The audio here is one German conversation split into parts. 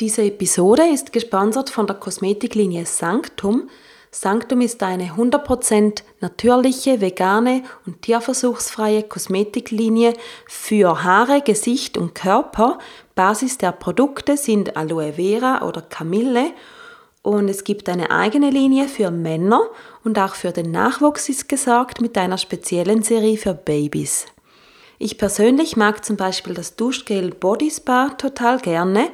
Diese Episode ist gesponsert von der Kosmetiklinie Sanctum. Sanctum ist eine 100% natürliche, vegane und tierversuchsfreie Kosmetiklinie für Haare, Gesicht und Körper. Basis der Produkte sind Aloe Vera oder Kamille und es gibt eine eigene Linie für Männer und auch für den Nachwuchs ist gesorgt mit einer speziellen Serie für Babys. Ich persönlich mag zum Beispiel das Duschgel Body Spa total gerne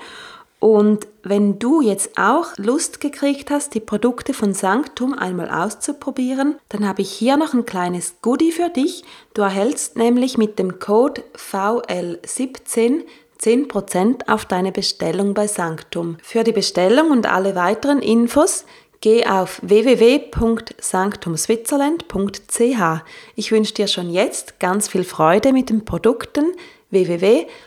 und wenn du jetzt auch Lust gekriegt hast, die Produkte von Sanctum einmal auszuprobieren, dann habe ich hier noch ein kleines Goodie für dich. Du erhältst nämlich mit dem Code VL17 10% auf deine Bestellung bei Sanctum. Für die Bestellung und alle weiteren Infos geh auf www.sanctumswitzerland.ch. Ich wünsche dir schon jetzt ganz viel Freude mit den Produkten www.sanctumswitzerland.ch.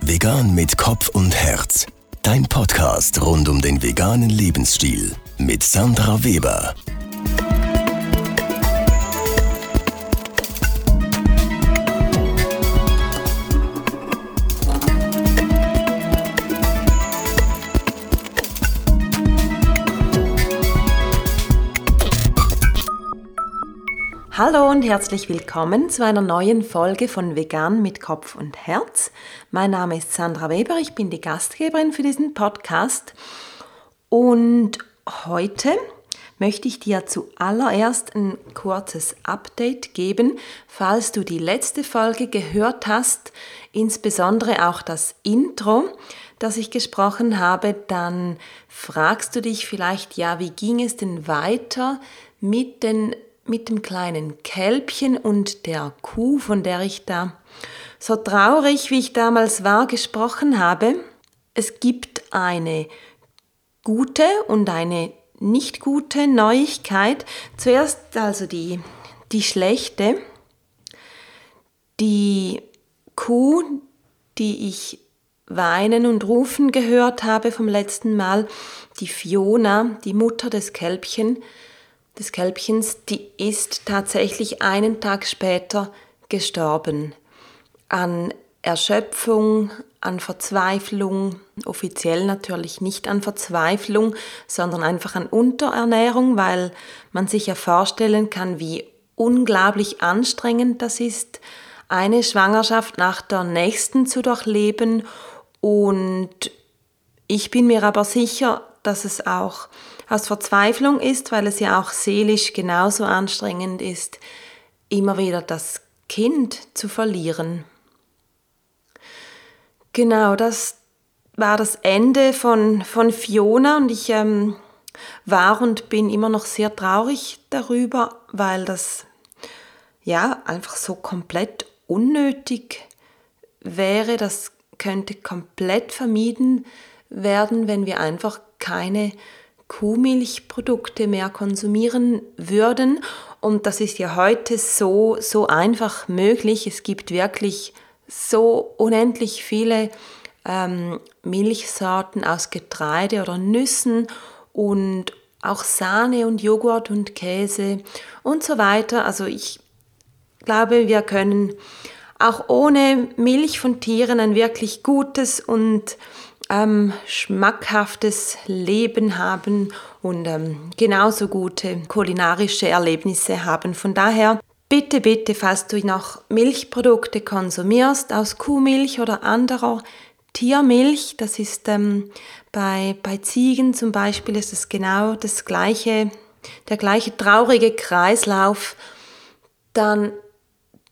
Vegan mit Kopf und Herz. Dein Podcast rund um den veganen Lebensstil mit Sandra Weber. Hallo und herzlich willkommen zu einer neuen Folge von Vegan mit Kopf und Herz. Mein Name ist Sandra Weber, ich bin die Gastgeberin für diesen Podcast und heute möchte ich dir zuallererst ein kurzes Update geben, falls du die letzte Folge gehört hast, insbesondere auch das Intro, das ich gesprochen habe, dann fragst du dich vielleicht, ja, wie ging es denn weiter mit den mit dem kleinen Kälbchen und der Kuh, von der ich da so traurig, wie ich damals war, gesprochen habe. Es gibt eine gute und eine nicht gute Neuigkeit. Zuerst also die, die schlechte. Die Kuh, die ich weinen und rufen gehört habe vom letzten Mal, die Fiona, die Mutter des Kälbchen, des Kälbchens, die ist tatsächlich einen Tag später gestorben. An Erschöpfung, an Verzweiflung, offiziell natürlich nicht an Verzweiflung, sondern einfach an Unterernährung, weil man sich ja vorstellen kann, wie unglaublich anstrengend das ist, eine Schwangerschaft nach der nächsten zu durchleben. Und ich bin mir aber sicher, dass es auch aus Verzweiflung ist, weil es ja auch seelisch genauso anstrengend ist, immer wieder das Kind zu verlieren. Genau, das war das Ende von, von Fiona und ich ähm, war und bin immer noch sehr traurig darüber, weil das ja einfach so komplett unnötig wäre. Das könnte komplett vermieden werden, wenn wir einfach keine Kuhmilchprodukte mehr konsumieren würden. Und das ist ja heute so, so einfach möglich. Es gibt wirklich so unendlich viele ähm, Milchsorten aus Getreide oder Nüssen und auch Sahne und Joghurt und Käse und so weiter. Also ich glaube, wir können auch ohne Milch von Tieren ein wirklich gutes und ähm, schmackhaftes Leben haben und ähm, genauso gute kulinarische Erlebnisse haben. Von daher bitte, bitte, falls du noch Milchprodukte konsumierst aus Kuhmilch oder anderer Tiermilch, das ist ähm, bei, bei Ziegen zum Beispiel ist es genau das gleiche, der gleiche traurige Kreislauf, dann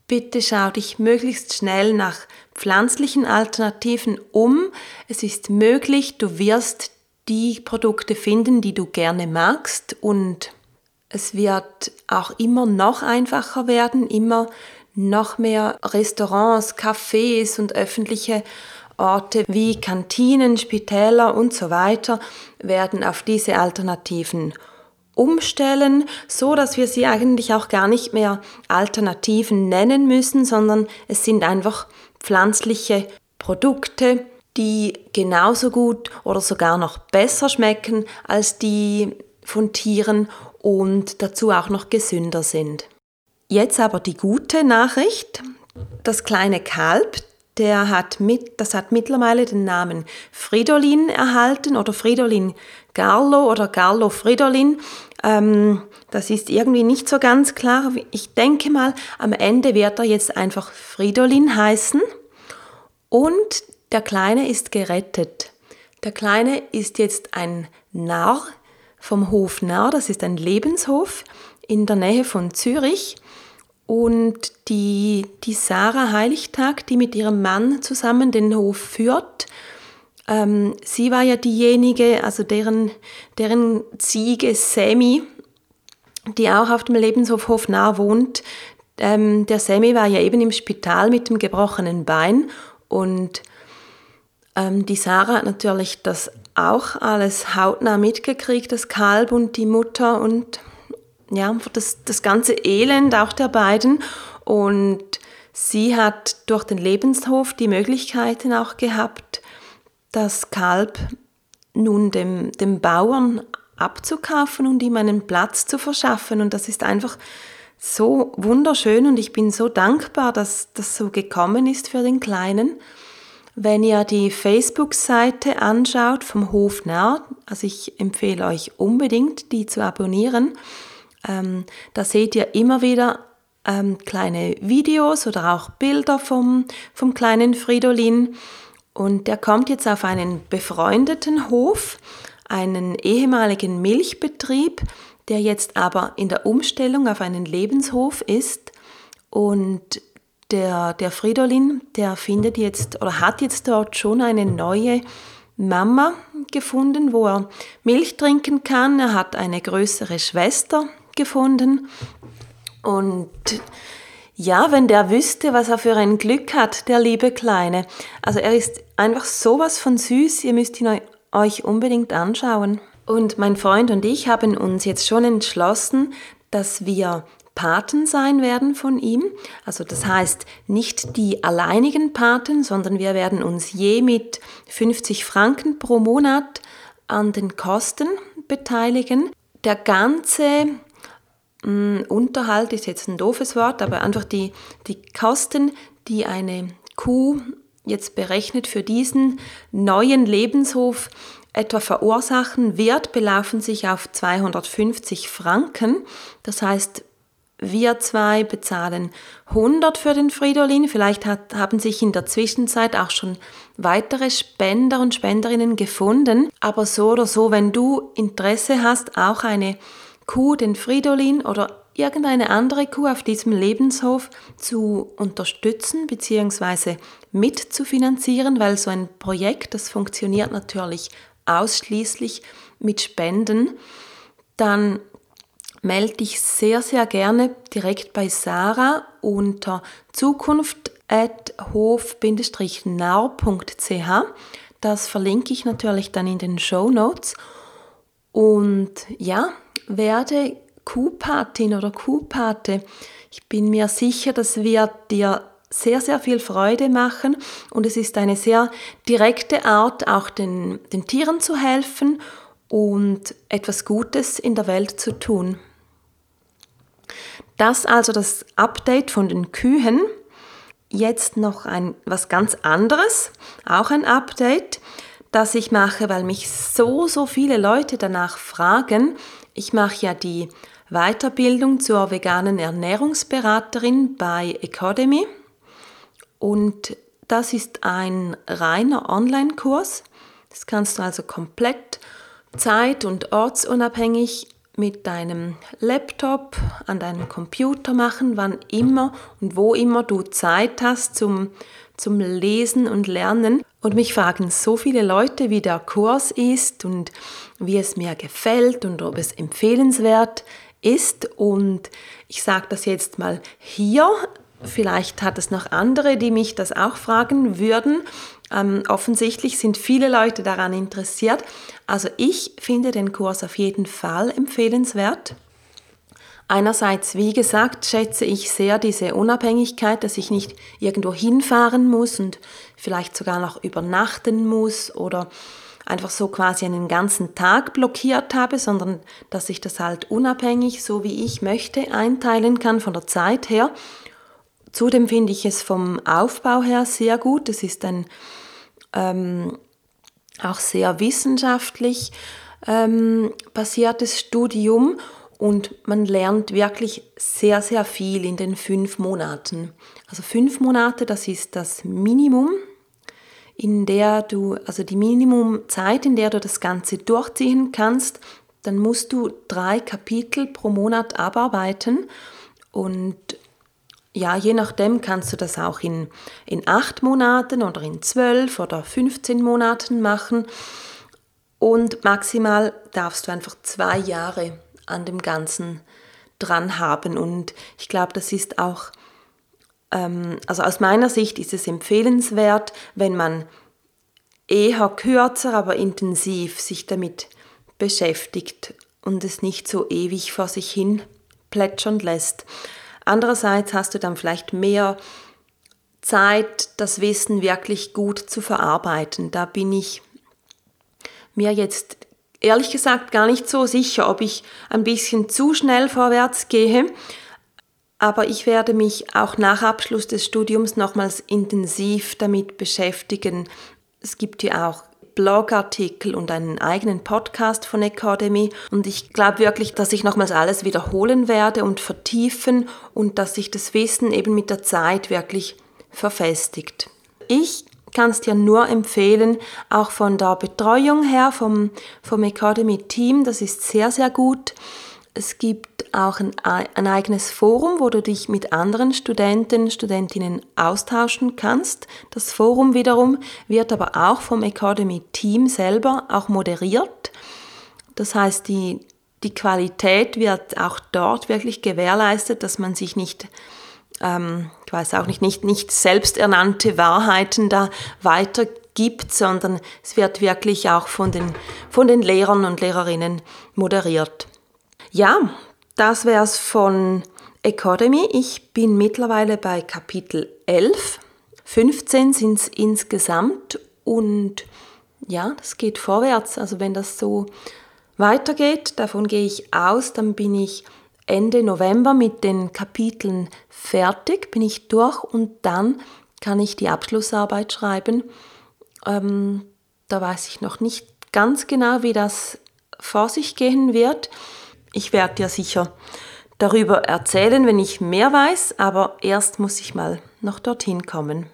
bitte schau dich möglichst schnell nach pflanzlichen Alternativen um. Es ist möglich, du wirst die Produkte finden, die du gerne magst und es wird auch immer noch einfacher werden, immer noch mehr Restaurants, Cafés und öffentliche Orte wie Kantinen, Spitäler und so weiter werden auf diese Alternativen umstellen, so dass wir sie eigentlich auch gar nicht mehr Alternativen nennen müssen, sondern es sind einfach pflanzliche Produkte, die genauso gut oder sogar noch besser schmecken als die von Tieren und dazu auch noch gesünder sind. Jetzt aber die gute Nachricht. Das kleine Kalb, der hat mit, das hat mittlerweile den Namen Fridolin erhalten oder Fridolin Garlo oder Garlo Fridolin. Ähm, das ist irgendwie nicht so ganz klar. Ich denke mal, am Ende wird er jetzt einfach Fridolin heißen. Und der Kleine ist gerettet. Der Kleine ist jetzt ein Narr vom Hof Narr. Das ist ein Lebenshof in der Nähe von Zürich. Und die, die Sarah Heiligtag, die mit ihrem Mann zusammen den Hof führt, ähm, sie war ja diejenige, also deren, deren Ziege Semi, die auch auf dem Lebenshof Hofnarr wohnt. Ähm, der Semi war ja eben im Spital mit dem gebrochenen Bein und ähm, die Sarah hat natürlich das auch alles hautnah mitgekriegt, das Kalb und die Mutter und ja, das, das ganze Elend auch der beiden. Und sie hat durch den Lebenshof die Möglichkeiten auch gehabt, das Kalb nun dem, dem Bauern abzukaufen und ihm einen Platz zu verschaffen. Und das ist einfach so wunderschön und ich bin so dankbar, dass das so gekommen ist für den Kleinen. Wenn ihr die Facebook-Seite anschaut vom Hof Narr, also ich empfehle euch unbedingt, die zu abonnieren, ähm, da seht ihr immer wieder ähm, kleine Videos oder auch Bilder vom, vom kleinen Fridolin. Und der kommt jetzt auf einen befreundeten Hof, einen ehemaligen Milchbetrieb, der jetzt aber in der Umstellung auf einen Lebenshof ist. Und der, der Fridolin, der findet jetzt oder hat jetzt dort schon eine neue Mama gefunden, wo er Milch trinken kann. Er hat eine größere Schwester, gefunden. Und ja, wenn der wüsste, was er für ein Glück hat, der liebe Kleine. Also er ist einfach sowas von süß, ihr müsst ihn euch unbedingt anschauen. Und mein Freund und ich haben uns jetzt schon entschlossen, dass wir Paten sein werden von ihm. Also das heißt nicht die alleinigen Paten, sondern wir werden uns je mit 50 Franken pro Monat an den Kosten beteiligen. Der ganze Mm, Unterhalt ist jetzt ein doofes Wort, aber einfach die, die Kosten, die eine Kuh jetzt berechnet für diesen neuen Lebenshof etwa verursachen wird, belaufen sich auf 250 Franken. Das heißt, wir zwei bezahlen 100 für den Fridolin. Vielleicht hat, haben sich in der Zwischenzeit auch schon weitere Spender und Spenderinnen gefunden. Aber so oder so, wenn du Interesse hast, auch eine Kuh, den Fridolin oder irgendeine andere Kuh auf diesem Lebenshof zu unterstützen bzw. mitzufinanzieren, weil so ein Projekt, das funktioniert natürlich ausschließlich mit Spenden, dann melde dich sehr, sehr gerne direkt bei Sarah unter zukunft.hof-nau.ch. Das verlinke ich natürlich dann in den Show Notes. Und ja, werde Kuhpatin oder Kuhpate. Ich bin mir sicher, das wird dir sehr, sehr viel Freude machen und es ist eine sehr direkte Art, auch den, den Tieren zu helfen und etwas Gutes in der Welt zu tun. Das also das Update von den Kühen. Jetzt noch ein was ganz anderes, auch ein Update, das ich mache, weil mich so so viele Leute danach fragen, ich mache ja die Weiterbildung zur veganen Ernährungsberaterin bei Academy und das ist ein reiner Online-Kurs. Das kannst du also komplett zeit- und ortsunabhängig mit deinem Laptop, an deinem Computer machen, wann immer und wo immer du Zeit hast zum, zum Lesen und Lernen. Und mich fragen so viele Leute, wie der Kurs ist und wie es mir gefällt und ob es empfehlenswert ist. Und ich sage das jetzt mal hier. Vielleicht hat es noch andere, die mich das auch fragen würden. Ähm, offensichtlich sind viele Leute daran interessiert. Also ich finde den Kurs auf jeden Fall empfehlenswert. Einerseits, wie gesagt, schätze ich sehr diese Unabhängigkeit, dass ich nicht irgendwo hinfahren muss und vielleicht sogar noch übernachten muss oder einfach so quasi einen ganzen Tag blockiert habe, sondern dass ich das halt unabhängig, so wie ich möchte, einteilen kann von der Zeit her. Zudem finde ich es vom Aufbau her sehr gut. Es ist ein ähm, auch sehr wissenschaftlich ähm, basiertes Studium und man lernt wirklich sehr, sehr viel in den fünf Monaten. Also fünf Monate, das ist das Minimum, in der du, also die Minimumzeit, in der du das Ganze durchziehen kannst. Dann musst du drei Kapitel pro Monat abarbeiten und ja, je nachdem kannst du das auch in, in acht Monaten oder in zwölf oder 15 Monaten machen. Und maximal darfst du einfach zwei Jahre an dem Ganzen dran haben. Und ich glaube, das ist auch, also aus meiner Sicht ist es empfehlenswert, wenn man eher kürzer, aber intensiv sich damit beschäftigt und es nicht so ewig vor sich hin plätschern lässt. Andererseits hast du dann vielleicht mehr Zeit, das Wissen wirklich gut zu verarbeiten. Da bin ich mir jetzt ehrlich gesagt gar nicht so sicher, ob ich ein bisschen zu schnell vorwärts gehe. Aber ich werde mich auch nach Abschluss des Studiums nochmals intensiv damit beschäftigen. Es gibt ja auch Blogartikel und einen eigenen Podcast von Academy. Und ich glaube wirklich, dass ich nochmals alles wiederholen werde und vertiefen und dass sich das Wissen eben mit der Zeit wirklich verfestigt. Ich kann es dir nur empfehlen, auch von der Betreuung her, vom, vom Academy-Team, das ist sehr, sehr gut. Es gibt auch ein, ein eigenes Forum, wo du dich mit anderen Studenten, Studentinnen austauschen kannst. Das Forum wiederum wird aber auch vom Academy-Team selber auch moderiert. Das heißt, die, die Qualität wird auch dort wirklich gewährleistet, dass man sich nicht ähm, ich weiß auch nicht, nicht, nicht selbsternannte Wahrheiten da weitergibt, sondern es wird wirklich auch von den, von den Lehrern und Lehrerinnen moderiert. Ja, das wäre es von Academy. Ich bin mittlerweile bei Kapitel 11. 15 sind es insgesamt und ja, das geht vorwärts. Also wenn das so weitergeht, davon gehe ich aus, dann bin ich Ende November mit den Kapiteln fertig, bin ich durch und dann kann ich die Abschlussarbeit schreiben. Ähm, da weiß ich noch nicht ganz genau, wie das vor sich gehen wird. Ich werde dir sicher darüber erzählen, wenn ich mehr weiß, aber erst muss ich mal noch dorthin kommen.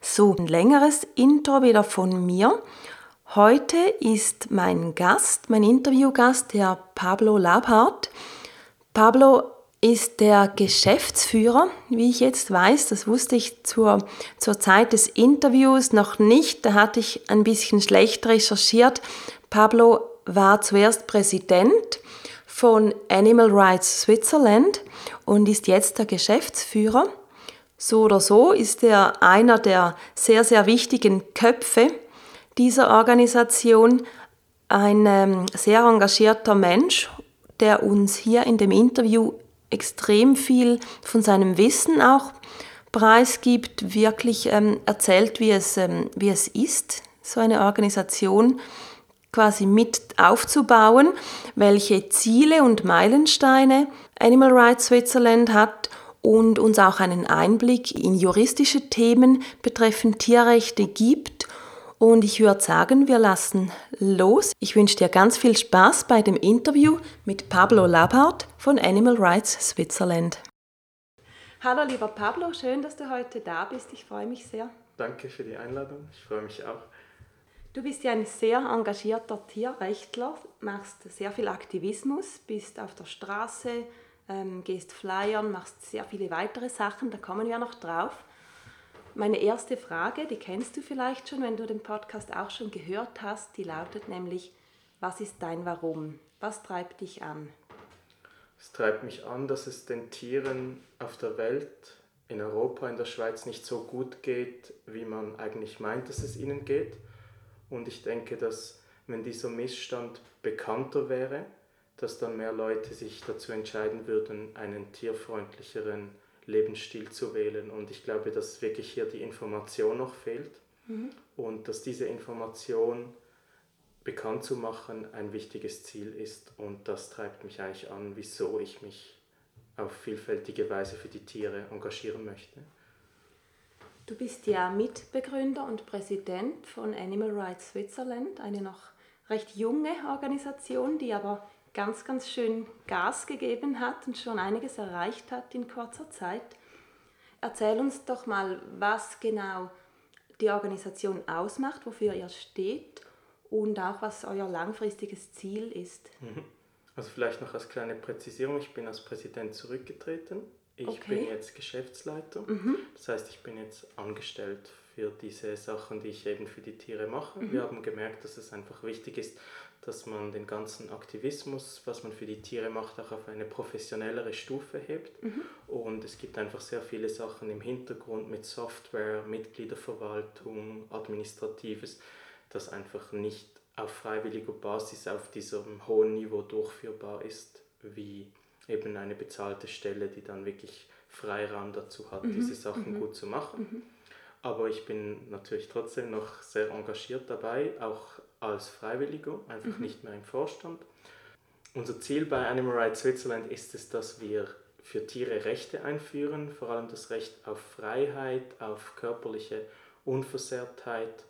So, ein längeres Intro wieder von mir. Heute ist mein Gast, mein Interviewgast, der Pablo Labhardt. Pablo ist der Geschäftsführer, wie ich jetzt weiß. Das wusste ich zur, zur Zeit des Interviews noch nicht. Da hatte ich ein bisschen schlecht recherchiert. Pablo war zuerst Präsident von Animal Rights Switzerland und ist jetzt der Geschäftsführer. So oder so ist er einer der sehr, sehr wichtigen Köpfe dieser Organisation ein ähm, sehr engagierter Mensch, der uns hier in dem Interview extrem viel von seinem Wissen auch preisgibt, wirklich ähm, erzählt, wie es, ähm, wie es ist, so eine Organisation quasi mit aufzubauen, welche Ziele und Meilensteine Animal Rights Switzerland hat und uns auch einen Einblick in juristische Themen betreffend Tierrechte gibt und ich würde sagen, wir lassen los. Ich wünsche dir ganz viel Spaß bei dem Interview mit Pablo Labart von Animal Rights Switzerland. Hallo lieber Pablo, schön, dass du heute da bist. Ich freue mich sehr. Danke für die Einladung. Ich freue mich auch. Du bist ja ein sehr engagierter Tierrechtler, machst sehr viel Aktivismus, bist auf der Straße, ähm, gehst flyern, machst sehr viele weitere Sachen, da kommen wir noch drauf. Meine erste Frage, die kennst du vielleicht schon, wenn du den Podcast auch schon gehört hast, die lautet nämlich, was ist dein Warum? Was treibt dich an? Es treibt mich an, dass es den Tieren auf der Welt, in Europa, in der Schweiz nicht so gut geht, wie man eigentlich meint, dass es ihnen geht. Und ich denke, dass wenn dieser Missstand bekannter wäre, dass dann mehr Leute sich dazu entscheiden würden, einen tierfreundlicheren Lebensstil zu wählen. Und ich glaube, dass wirklich hier die Information noch fehlt mhm. und dass diese Information bekannt zu machen ein wichtiges Ziel ist. Und das treibt mich eigentlich an, wieso ich mich auf vielfältige Weise für die Tiere engagieren möchte. Du bist ja Mitbegründer und Präsident von Animal Rights Switzerland, eine noch recht junge Organisation, die aber ganz, ganz schön Gas gegeben hat und schon einiges erreicht hat in kurzer Zeit. Erzähl uns doch mal, was genau die Organisation ausmacht, wofür ihr steht und auch was euer langfristiges Ziel ist. Mhm. Also vielleicht noch als kleine Präzisierung, ich bin als Präsident zurückgetreten. Ich okay. bin jetzt Geschäftsleiter. Mhm. Das heißt, ich bin jetzt angestellt für diese Sachen, die ich eben für die Tiere mache. Mhm. Wir haben gemerkt, dass es einfach wichtig ist, dass man den ganzen Aktivismus, was man für die Tiere macht, auch auf eine professionellere Stufe hebt. Mhm. Und es gibt einfach sehr viele Sachen im Hintergrund mit Software, Mitgliederverwaltung, Administratives, das einfach nicht auf freiwilliger Basis auf diesem hohen Niveau durchführbar ist, wie eben eine bezahlte Stelle, die dann wirklich Freiraum dazu hat, mhm. diese Sachen mhm. gut zu machen. Mhm. Aber ich bin natürlich trotzdem noch sehr engagiert dabei, auch als Freiwilliger, einfach mhm. nicht mehr im Vorstand. Unser Ziel bei Animal Rights Switzerland ist es, dass wir für Tiere Rechte einführen, vor allem das Recht auf Freiheit, auf körperliche Unversehrtheit,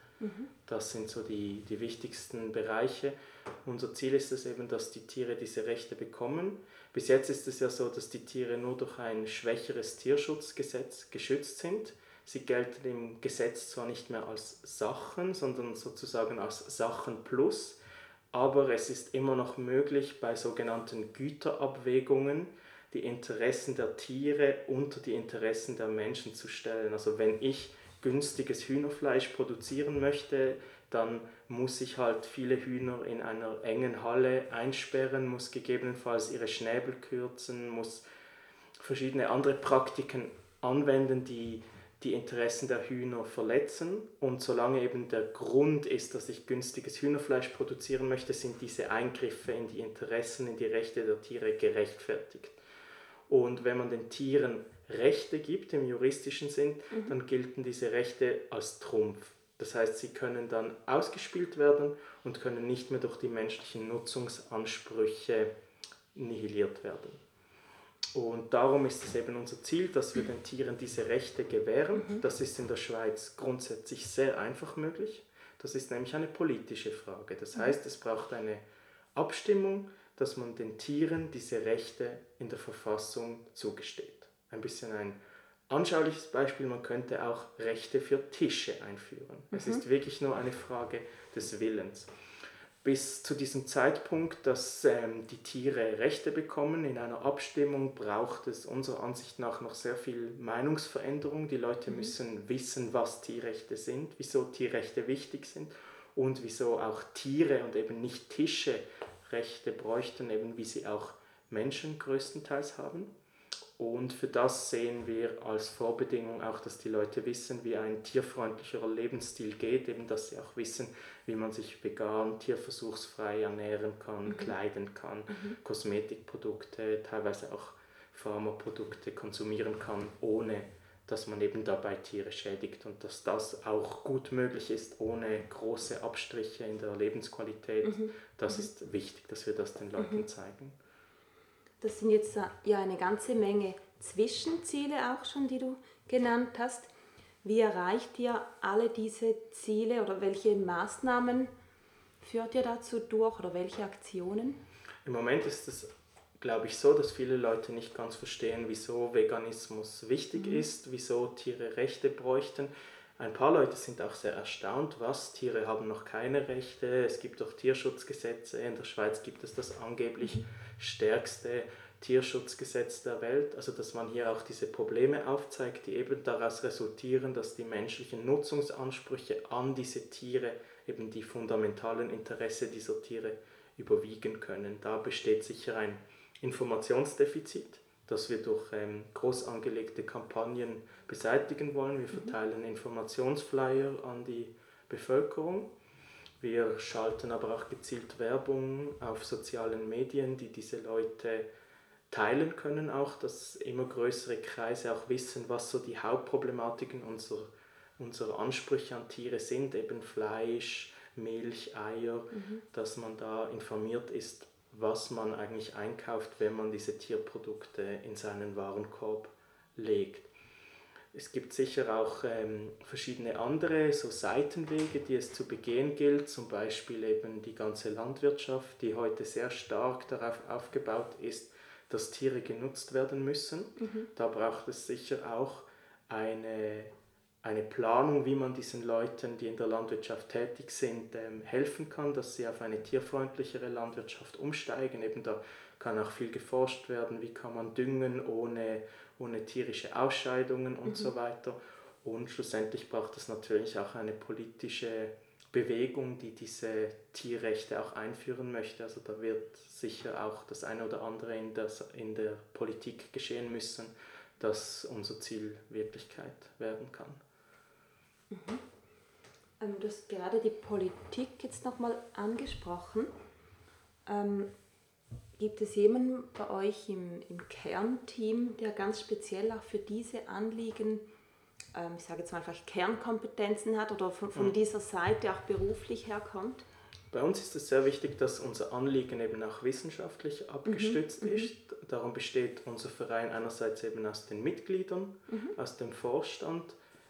das sind so die, die wichtigsten Bereiche. Unser Ziel ist es eben, dass die Tiere diese Rechte bekommen. Bis jetzt ist es ja so, dass die Tiere nur durch ein schwächeres Tierschutzgesetz geschützt sind. Sie gelten im Gesetz zwar nicht mehr als Sachen, sondern sozusagen als Sachen plus, aber es ist immer noch möglich, bei sogenannten Güterabwägungen die Interessen der Tiere unter die Interessen der Menschen zu stellen. Also wenn ich günstiges Hühnerfleisch produzieren möchte, dann muss ich halt viele Hühner in einer engen Halle einsperren, muss gegebenenfalls ihre Schnäbel kürzen, muss verschiedene andere Praktiken anwenden, die die Interessen der Hühner verletzen. Und solange eben der Grund ist, dass ich günstiges Hühnerfleisch produzieren möchte, sind diese Eingriffe in die Interessen, in die Rechte der Tiere gerechtfertigt. Und wenn man den Tieren Rechte gibt im juristischen Sinn, mhm. dann gelten diese Rechte als Trumpf. Das heißt, sie können dann ausgespielt werden und können nicht mehr durch die menschlichen Nutzungsansprüche nihiliert werden. Und darum ist es eben unser Ziel, dass wir den Tieren diese Rechte gewähren. Mhm. Das ist in der Schweiz grundsätzlich sehr einfach möglich. Das ist nämlich eine politische Frage. Das mhm. heißt, es braucht eine Abstimmung, dass man den Tieren diese Rechte in der Verfassung zugesteht ein bisschen ein anschauliches Beispiel, man könnte auch Rechte für Tische einführen. Mhm. Es ist wirklich nur eine Frage des Willens. Bis zu diesem Zeitpunkt, dass ähm, die Tiere Rechte bekommen in einer Abstimmung, braucht es unserer Ansicht nach noch sehr viel Meinungsveränderung. Die Leute mhm. müssen wissen, was Tierrechte sind, wieso Tierrechte wichtig sind und wieso auch Tiere und eben nicht Tische Rechte bräuchten, eben wie sie auch Menschen größtenteils haben. Und für das sehen wir als Vorbedingung auch, dass die Leute wissen, wie ein tierfreundlicherer Lebensstil geht, eben dass sie auch wissen, wie man sich vegan, tierversuchsfrei ernähren kann, mhm. kleiden kann, mhm. Kosmetikprodukte, teilweise auch Pharmaprodukte konsumieren kann, ohne dass man eben dabei Tiere schädigt und dass das auch gut möglich ist, ohne große Abstriche in der Lebensqualität. Mhm. Das mhm. ist wichtig, dass wir das den Leuten mhm. zeigen. Das sind jetzt ja eine ganze Menge Zwischenziele auch schon, die du genannt hast. Wie erreicht ihr alle diese Ziele oder welche Maßnahmen führt ihr dazu durch oder welche Aktionen? Im Moment ist es, glaube ich, so, dass viele Leute nicht ganz verstehen, wieso Veganismus wichtig mhm. ist, wieso Tiere Rechte bräuchten. Ein paar Leute sind auch sehr erstaunt, was Tiere haben noch keine Rechte. Es gibt doch Tierschutzgesetze. In der Schweiz gibt es das angeblich stärkste Tierschutzgesetz der Welt, also dass man hier auch diese Probleme aufzeigt, die eben daraus resultieren, dass die menschlichen Nutzungsansprüche an diese Tiere eben die fundamentalen Interesse dieser Tiere überwiegen können. Da besteht sicher ein Informationsdefizit, das wir durch ähm, groß angelegte Kampagnen beseitigen wollen. Wir mhm. verteilen Informationsflyer an die Bevölkerung Wir schalten aber auch gezielt Werbung auf sozialen Medien, die diese Leute teilen können, auch, dass immer größere Kreise auch wissen, was so die Hauptproblematiken unserer, unserer Ansprüche an Tiere sind, eben Fleisch, Milch, Eier, mhm. dass man da informiert ist, was man eigentlich einkauft, wenn man diese Tierprodukte in seinen Warenkorb legt. Es gibt sicher auch ähm, verschiedene andere so Seitenwege, die es zu begehen gilt, zum Beispiel eben die ganze Landwirtschaft, die heute sehr stark darauf aufgebaut ist, dass Tiere genutzt werden müssen. Mhm. Da braucht es sicher auch eine, eine Planung, wie man diesen Leuten, die in der Landwirtschaft tätig sind, ähm, helfen kann, dass sie auf eine tierfreundlichere Landwirtschaft umsteigen. Eben da kann auch viel geforscht werden, wie kann man düngen ohne, ohne tierische Ausscheidungen und mhm. so weiter. Und schlussendlich braucht es natürlich auch eine politische Bewegung, die diese Tierrechte auch einführen möchte. Also da wird sicher auch das eine oder andere in der, in der Politik geschehen müssen, dass unser Ziel Wirklichkeit werden kann. Mhm. Ähm, du hast gerade die Politik jetzt nochmal angesprochen. Ähm, gibt es jemanden bei euch im, im Kernteam, der ganz speziell auch für diese Anliegen ähm, ich sage jetzt mal einfach Kernkompetenzen hat oder von, von mhm. dieser Seite auch beruflich herkommt? Bei uns ist es sehr wichtig, dass unser Anliegen eben auch wissenschaftlich abgestützt mhm. ist. Darum besteht unser Verein einerseits eben aus den Mitgliedern, mhm. aus dem Vorstand,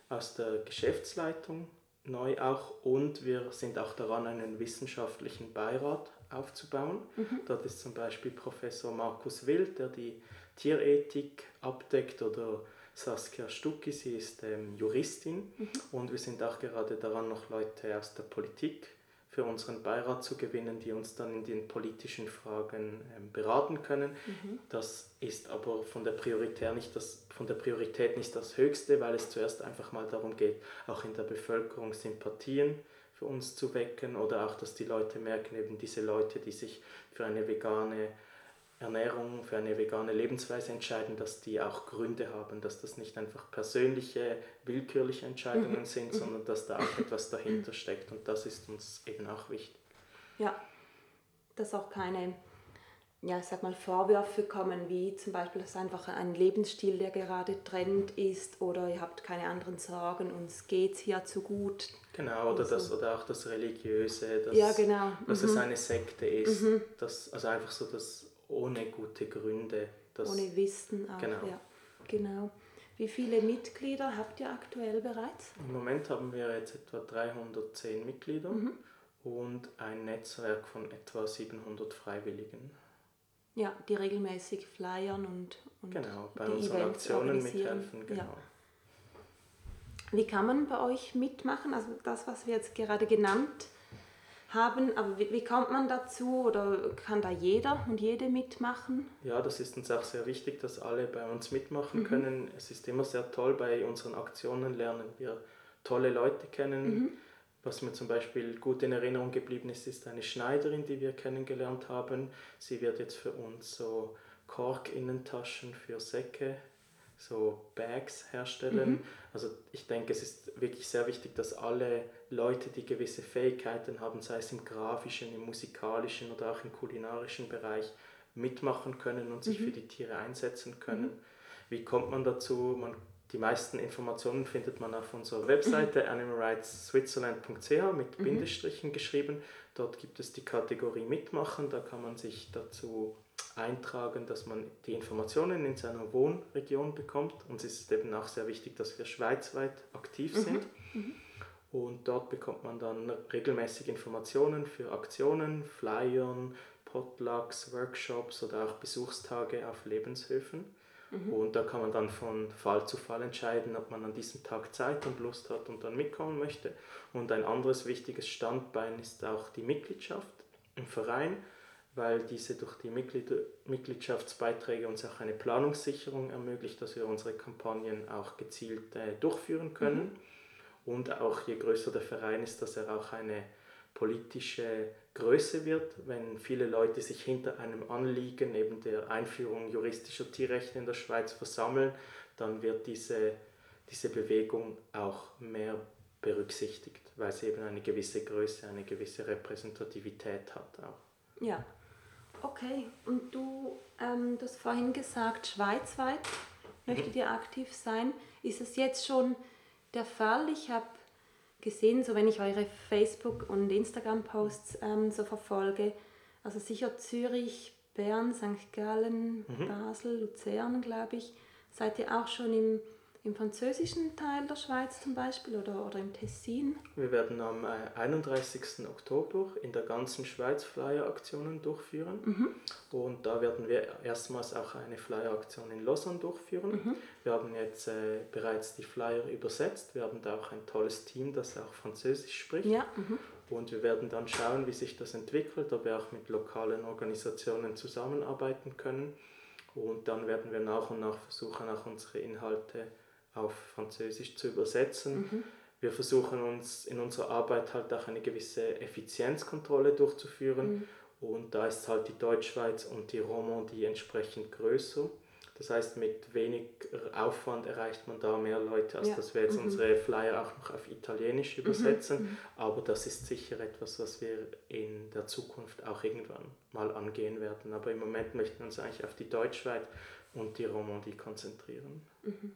aus der Geschäftsleitung neu auch und wir sind auch daran, einen wissenschaftlichen Beirat aufzubauen. Mhm. Dort ist zum Beispiel Professor Markus Wild, der die Tierethik abdeckt oder Saskia Stucki, sie ist ähm, Juristin mhm. und wir sind auch gerade daran, noch Leute aus der Politik für unseren Beirat zu gewinnen, die uns dann in den politischen Fragen ähm, beraten können. Mhm. Das ist aber von der, Priorität nicht das, von der Priorität nicht das Höchste, weil es zuerst einfach mal darum geht, auch in der Bevölkerung Sympathien für uns zu wecken oder auch, dass die Leute merken, eben diese Leute, die sich für eine vegane Ernährung, für eine vegane Lebensweise entscheiden, dass die auch Gründe haben, dass das nicht einfach persönliche, willkürliche Entscheidungen mhm. sind, mhm. sondern dass da auch etwas dahinter steckt. Und das ist uns eben auch wichtig. Ja, dass auch keine, ja, ich sag mal, Vorwürfe kommen, wie zum Beispiel, dass einfach ein Lebensstil, der gerade Trend ist, oder ihr habt keine anderen Sorgen, uns geht es hier zu gut. Genau, oder, das, oder auch das Religiöse, dass, ja, genau. dass mhm. es eine Sekte ist. Mhm. Das, also einfach so das ohne gute Gründe. ohne Wissen auch, genau. ja. Genau. Wie viele Mitglieder habt ihr aktuell bereits? Im Moment haben wir jetzt etwa 310 Mitglieder mhm. und ein Netzwerk von etwa 700 Freiwilligen. Ja, die regelmäßig flyern und, und genau, bei unseren Events Aktionen mithelfen. Genau. Ja. Wie kann man bei euch mitmachen? Also das, was wir jetzt gerade genannt haben. Aber wie, wie, kommt man dazu oder kann da jeder und jede mitmachen? Ja, das ist uns auch sehr wichtig, dass alle bei uns mitmachen mhm. können. Es ist immer sehr toll, bei unseren Aktionen lernen wir tolle Leute kennen. Mhm. Was mir zum Beispiel gut in Erinnerung geblieben ist, ist eine Schneiderin, die wir kennengelernt haben. Sie wird jetzt für uns so Kork-Innentaschen für Säcke so Bags herstellen. Mhm. Also ich denke, es ist wirklich sehr wichtig, dass alle Leute, die gewisse Fähigkeiten haben, sei es im grafischen, im musikalischen oder auch im kulinarischen Bereich, mitmachen können und sich mhm. für die Tiere einsetzen können. Mhm. Wie kommt man dazu? Man, die meisten Informationen findet man auf unserer Webseite mhm. animalrightsswitzerland.ch mit mhm. Bindestrichen geschrieben. Dort gibt es die Kategorie Mitmachen, da kann man sich dazu eintragen, dass man die Informationen in seiner Wohnregion bekommt. Uns ist eben auch sehr wichtig, dass wir schweizweit aktiv mhm. sind. Mhm. Und dort bekommt man dann regelmäßig Informationen für Aktionen, Flyern, Potlucks, Workshops oder auch Besuchstage auf Lebenshöfen. Mhm. Und da kann man dann von Fall zu Fall entscheiden, ob man an diesem Tag Zeit und Lust hat und dann mitkommen möchte. Und ein anderes wichtiges Standbein ist auch die Mitgliedschaft im Verein weil diese durch die Mitglied Mitgliedschaftsbeiträge uns auch eine Planungssicherung ermöglicht, dass wir unsere Kampagnen auch gezielt äh, durchführen können. Mhm. Und auch je größer der Verein ist, dass er auch eine politische Größe wird, wenn viele Leute sich hinter einem Anliegen, eben der Einführung juristischer Tierrechte in der Schweiz versammeln, dann wird diese, diese Bewegung auch mehr berücksichtigt. weil sie eben eine gewisse Größe, eine gewisse Repräsentativität hat auch. Ja, okay. Und du, ähm, du hast vorhin gesagt, schweizweit möchtet ihr aktiv sein. Ist es jetzt schon der Fall? Ich habe gesehen, so wenn ich eure Facebook- und Instagram-Posts ähm, so verfolge, also sicher Zürich, Bern, St. Gallen, mhm. Basel, Luzern, glaube ich. Seid ihr auch schon im im französischen Teil der Schweiz zum Beispiel oder, oder im Tessin? Wir werden am 31. Äh, Oktober in der ganzen Schweiz Flyer-Aktionen durchführen. Mhm. Und da werden wir erstmals auch eine Flyer-Aktion in Lausanne durchführen. Mhm. Wir haben jetzt äh, bereits die Flyer übersetzt. Wir haben da auch ein tolles Team, das auch Französisch spricht. Ja. Mhm. Und wir werden dann schauen, wie sich das entwickelt, ob wir auch mit lokalen Organisationen zusammenarbeiten können. Und dann werden wir nach und nach versuchen, auch unsere Inhalte auf Französisch zu übersetzen. Mhm. Wir versuchen uns in unserer Arbeit halt auch eine gewisse Effizienzkontrolle durchzuführen mhm. und da ist halt die Deutschschweiz und die Romandie entsprechend größer. Das heißt, mit wenig Aufwand erreicht man da mehr Leute, als ja. dass wir jetzt mhm. unsere Flyer auch noch auf Italienisch mhm. übersetzen. Mhm. Aber das ist sicher etwas, was wir in der Zukunft auch irgendwann mal angehen werden. Aber im Moment möchten wir uns eigentlich auf die Deutschschweiz und die Romandie konzentrieren. Mhm.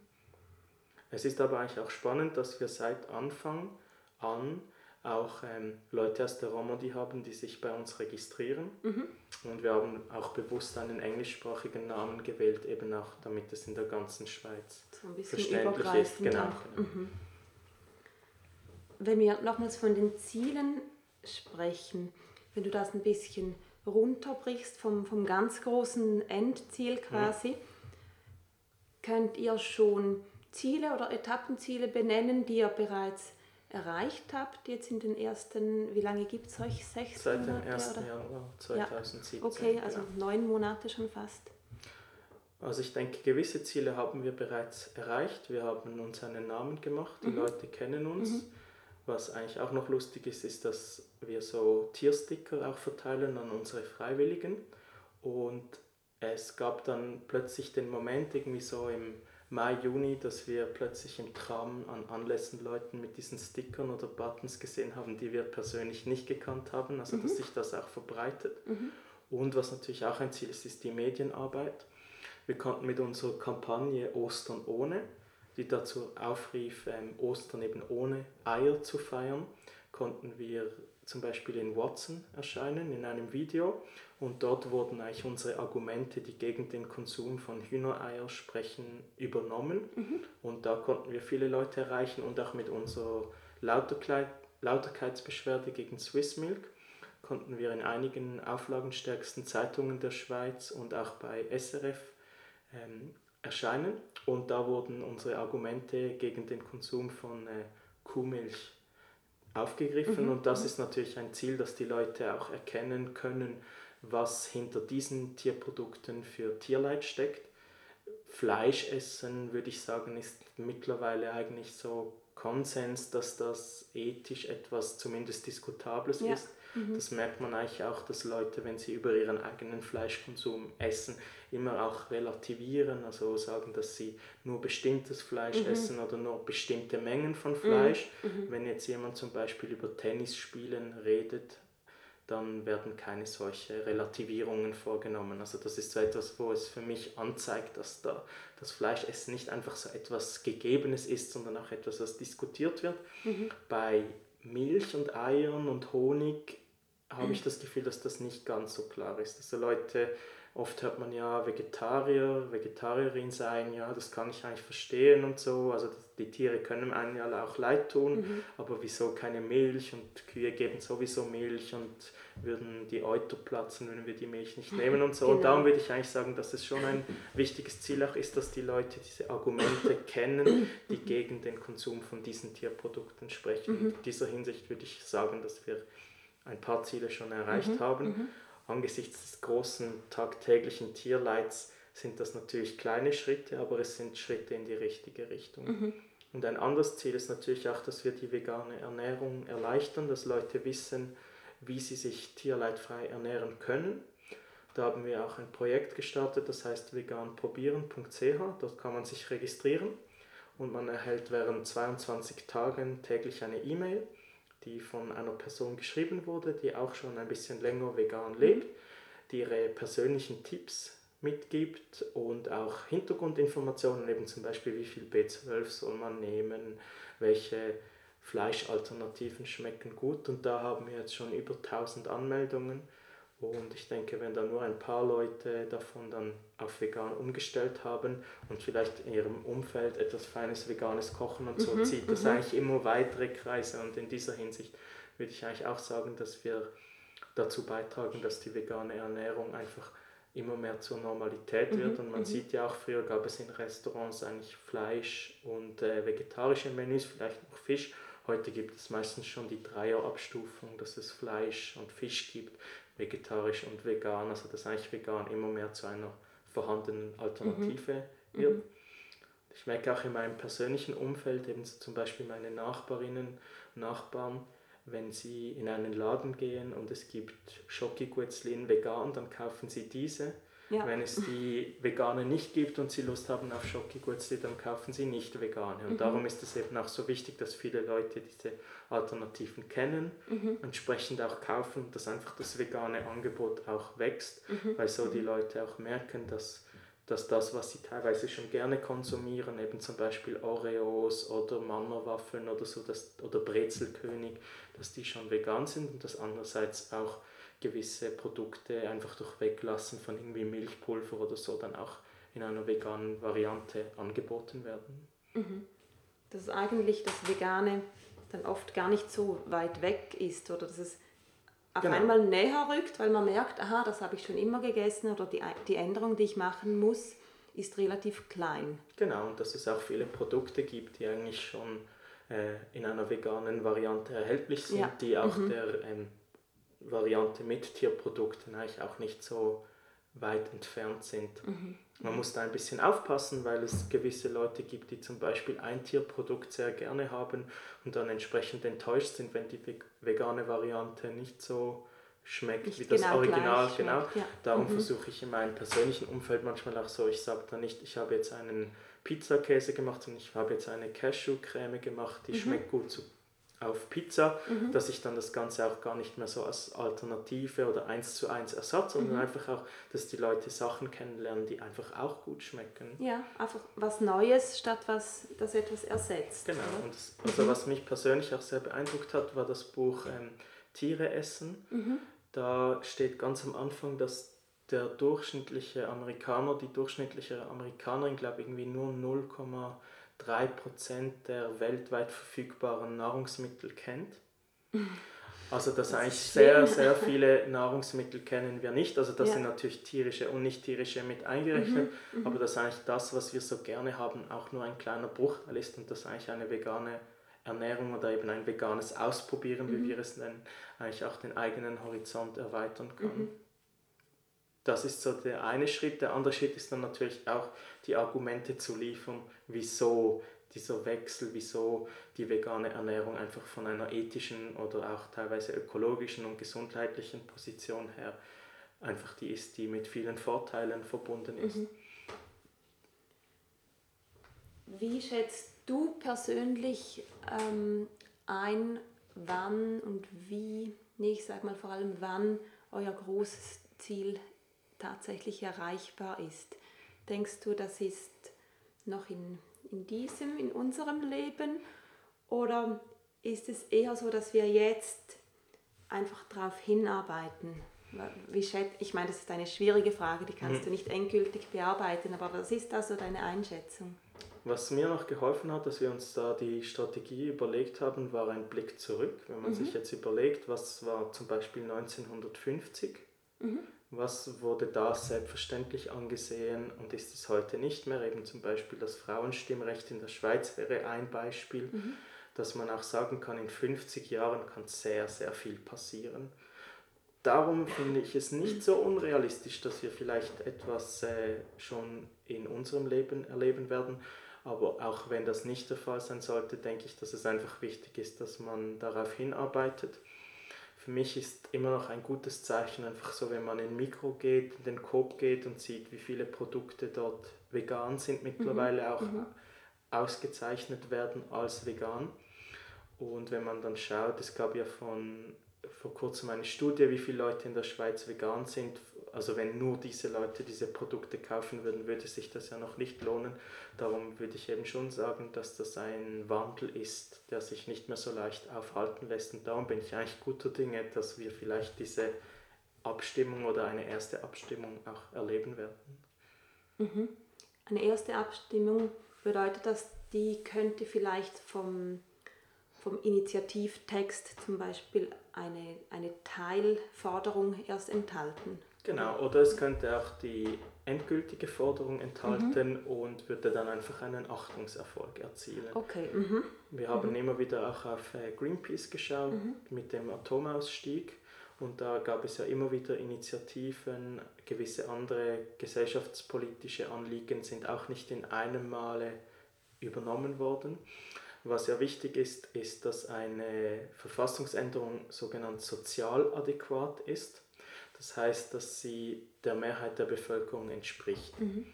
Es ist aber eigentlich auch spannend, dass wir seit Anfang an auch ähm, Leute aus der Romandie haben, die sich bei uns registrieren. Mhm. Und wir haben auch bewusst einen englischsprachigen Namen gewählt, eben auch damit es in der ganzen Schweiz so verständlich ist. Genau. Mhm. Wenn wir nochmals von den Zielen sprechen, wenn du das ein bisschen runterbrichst vom, vom ganz großen Endziel quasi, mhm. könnt ihr schon Ziele oder Etappenziele benennen, die ihr bereits erreicht habt, jetzt in den ersten, wie lange gibt es euch? Sechs Seit Monate? dem 1. Oder? Januar 2017. Ja. Okay, also genau. neun Monate schon fast. Also ich denke, gewisse Ziele haben wir bereits erreicht. Wir haben uns einen Namen gemacht, die mhm. Leute kennen uns. Mhm. Was eigentlich auch noch lustig ist, ist, dass wir so Tiersticker auch verteilen an unsere Freiwilligen. Und es gab dann plötzlich den Moment, irgendwie so im Mai, Juni, dass wir plötzlich im Tram an Anlässen Leuten mit diesen Stickern oder Buttons gesehen haben, die wir persönlich nicht gekannt haben, also mhm. dass sich das auch verbreitet. Mhm. Und was natürlich auch ein Ziel ist, ist die Medienarbeit. Wir konnten mit unserer Kampagne Ostern ohne, die dazu aufrief, ähm, Ostern eben ohne Eier zu feiern, konnten wir zum Beispiel in Watson erscheinen, in einem Video. Und dort wurden eigentlich unsere Argumente, die gegen den Konsum von Hühnereier sprechen, übernommen. Mhm. Und da konnten wir viele Leute erreichen und auch mit unserer Lauterkeitsbeschwerde gegen Swiss Milk konnten wir in einigen auflagenstärksten Zeitungen der Schweiz und auch bei SRF ähm, erscheinen. Und da wurden unsere Argumente gegen den Konsum von äh, Kuhmilch aufgegriffen mhm. und das ist natürlich ein Ziel, dass die Leute auch erkennen können, was hinter diesen Tierprodukten für Tierleid steckt. Fleisch essen, würde ich sagen, ist mittlerweile eigentlich so Konsens, dass das ethisch etwas zumindest Diskutables ja. ist. Mhm. Das merkt man eigentlich auch, dass Leute, wenn sie über ihren eigenen Fleischkonsum essen, immer auch relativieren, also sagen, dass sie nur bestimmtes Fleisch mhm. essen oder nur bestimmte Mengen von Fleisch. Mhm. mhm. Wenn jetzt jemand zum Beispiel über Tennisspielen redet, dann werden keine solche Relativierungen vorgenommen. Also das ist so etwas, wo es für mich anzeigt, dass da das Fleischessen nicht einfach so etwas Gegebenes ist, sondern auch etwas, was diskutiert wird. Mhm. Bei Milch und Eiern und Honig habe ich das Gefühl, dass das nicht ganz so klar ist. Also Leute, oft hört man ja Vegetarier, Vegetarierin sein, ja, das kann ich eigentlich verstehen und so. Also die Tiere können einem ja auch leid tun, mhm. aber wieso keine Milch und Kühe geben sowieso Milch und würden die Euter platzen, wenn wir die Milch nicht nehmen und so. Genau. Und darum würde ich eigentlich sagen, dass es schon ein wichtiges Ziel auch ist, dass die Leute diese Argumente kennen, die gegen den Konsum von diesen Tierprodukten sprechen. Mhm. In dieser Hinsicht würde ich sagen, dass wir ein paar Ziele schon erreicht mhm. haben. Angesichts des großen tagtäglichen Tierleids sind das natürlich kleine Schritte, aber es sind Schritte in die richtige Richtung. Mhm. Und ein anderes Ziel ist natürlich auch, dass wir die vegane Ernährung erleichtern, dass Leute wissen, wie sie sich tierleidfrei ernähren können. Da haben wir auch ein Projekt gestartet, das heißt veganprobieren.ch. Dort kann man sich registrieren und man erhält während 22 Tagen täglich eine E-Mail die von einer Person geschrieben wurde, die auch schon ein bisschen länger vegan lebt, die ihre persönlichen Tipps mitgibt und auch Hintergrundinformationen, eben zum Beispiel wie viel B12 soll man nehmen, welche Fleischalternativen schmecken gut. Und da haben wir jetzt schon über 1000 Anmeldungen und ich denke, wenn da nur ein paar Leute davon dann auf vegan umgestellt haben und vielleicht in ihrem Umfeld etwas feines veganes Kochen und so, mhm, zieht das mhm. eigentlich immer weitere Kreise und in dieser Hinsicht würde ich eigentlich auch sagen, dass wir dazu beitragen, dass die vegane Ernährung einfach immer mehr zur Normalität wird. Mhm, und man mhm. sieht ja auch, früher gab es in Restaurants eigentlich Fleisch und äh, vegetarische Menüs, vielleicht noch Fisch. Heute gibt es meistens schon die Dreierabstufung, dass es Fleisch und Fisch gibt, vegetarisch und vegan, also dass eigentlich vegan immer mehr zu einer vorhandenen Alternative mhm. wird. Mhm. Ich merke auch in meinem persönlichen Umfeld, eben zum Beispiel meine Nachbarinnen, Nachbarn, wenn sie in einen Laden gehen und es gibt Schoki-Guetzlin vegan, dann kaufen sie diese. Ja. Wenn es die vegane nicht gibt und sie Lust haben auf Schoki-Guetzli, dann kaufen sie nicht vegane. Und mhm. darum ist es eben auch so wichtig, dass viele Leute diese Alternativen kennen, mhm. entsprechend auch kaufen, dass einfach das vegane Angebot auch wächst, mhm. weil so die mhm. Leute auch merken, dass dass das, was sie teilweise schon gerne konsumieren, eben zum Beispiel Oreos oder Mannerwaffeln oder so, das, oder Brezelkönig, dass die schon vegan sind und dass andererseits auch gewisse Produkte einfach durch Weglassen von irgendwie Milchpulver oder so dann auch in einer veganen Variante angeboten werden. Mhm. Dass eigentlich das Vegane dann oft gar nicht so weit weg ist oder dass es auf genau. einmal näher rückt, weil man merkt, aha, das habe ich schon immer gegessen oder die, die Änderung, die ich machen muss, ist relativ klein. Genau, und dass es auch viele Produkte gibt, die eigentlich schon äh, in einer veganen Variante erhältlich sind, ja. die auch mhm. der ähm, Variante mit Tierprodukten eigentlich auch nicht so weit entfernt sind. Mhm. Man muss da ein bisschen aufpassen, weil es gewisse Leute gibt, die zum Beispiel ein Tierprodukt sehr gerne haben und dann entsprechend enttäuscht sind, wenn die vegane Variante nicht so schmeckt nicht wie das genau Original. Genau. Ja. Darum mhm. versuche ich in meinem persönlichen Umfeld manchmal auch so, ich sage da nicht, ich habe jetzt einen Pizzakäse gemacht, sondern ich habe jetzt eine Cashewcreme gemacht, die mhm. schmeckt gut zu auf Pizza, mhm. dass ich dann das Ganze auch gar nicht mehr so als Alternative oder eins zu eins Ersatz, sondern mhm. einfach auch, dass die Leute Sachen kennenlernen, die einfach auch gut schmecken. Ja, einfach was Neues statt was, das etwas ersetzt. Genau, oder? und das, also mhm. was mich persönlich auch sehr beeindruckt hat, war das Buch ähm, Tiere essen. Mhm. Da steht ganz am Anfang, dass der durchschnittliche Amerikaner, die durchschnittliche Amerikanerin, glaube ich, irgendwie nur 0, 3% der weltweit verfügbaren Nahrungsmittel kennt. Also das, das eigentlich sehr, sehr viele Nahrungsmittel kennen wir nicht. Also das ja. sind natürlich tierische und nicht tierische mit eingerechnet, mhm, mhm, aber dass eigentlich das, was wir so gerne haben, auch nur ein kleiner Bruchteil ist und dass eigentlich eine vegane Ernährung oder eben ein veganes Ausprobieren, mhm. wie wir es nennen, eigentlich auch den eigenen Horizont erweitern kann. Mhm. Das ist so der eine Schritt. Der andere Schritt ist dann natürlich auch die Argumente zu liefern, wieso dieser Wechsel, wieso die vegane Ernährung einfach von einer ethischen oder auch teilweise ökologischen und gesundheitlichen Position her einfach die ist, die mit vielen Vorteilen verbunden ist. Mhm. Wie schätzt du persönlich ähm, ein, wann und wie, nee, ich sag mal vor allem wann euer großes Ziel tatsächlich erreichbar ist. Denkst du, das ist noch in, in diesem, in unserem Leben? Oder ist es eher so, dass wir jetzt einfach darauf hinarbeiten? Ich meine, das ist eine schwierige Frage, die kannst mhm. du nicht endgültig bearbeiten, aber was ist da so deine Einschätzung? Was mir noch geholfen hat, dass wir uns da die Strategie überlegt haben, war ein Blick zurück. Wenn man mhm. sich jetzt überlegt, was war zum Beispiel 1950, mhm was wurde da selbstverständlich angesehen und ist es heute nicht mehr. Eben zum Beispiel das Frauenstimmrecht in der Schweiz wäre ein Beispiel, mhm. dass man auch sagen kann, in 50 Jahren kann sehr, sehr viel passieren. Darum finde ich es nicht so unrealistisch, dass wir vielleicht etwas äh, schon in unserem Leben erleben werden. Aber auch wenn das nicht der Fall sein sollte, denke ich, dass es einfach wichtig ist, dass man darauf hinarbeitet für mich ist immer noch ein gutes Zeichen einfach so, wenn man in Mikro geht, in den Coop geht und sieht, wie viele Produkte dort vegan sind, mittlerweile mhm. auch mhm. ausgezeichnet werden als vegan. Und wenn man dann schaut, es gab ja von vor kurzem eine Studie, wie viele Leute in der Schweiz vegan sind. Also wenn nur diese Leute diese Produkte kaufen würden, würde sich das ja noch nicht lohnen. Darum würde ich eben schon sagen, dass das ein Wandel ist, der sich nicht mehr so leicht aufhalten lässt. Und darum bin ich eigentlich guter Dinge, dass wir vielleicht diese Abstimmung oder eine erste Abstimmung auch erleben werden. Mhm. Eine erste Abstimmung bedeutet, dass die könnte vielleicht vom vom Initiativtext zum Beispiel eine, eine Teilforderung erst enthalten. Genau, oder es könnte auch die endgültige Forderung enthalten mhm. und würde dann einfach einen Achtungserfolg erzielen. Okay. Mhm. Wir haben mhm. immer wieder auch auf äh, Greenpeace geschaut mhm. mit dem Atomausstieg und da gab es ja immer wieder Initiativen, gewisse andere gesellschaftspolitische Anliegen sind auch nicht in einem Male übernommen worden. Was ja wichtig ist, ist, dass eine Verfassungsänderung sogenannt sozial adäquat ist. Das heißt, dass sie der Mehrheit der Bevölkerung entspricht. Mhm.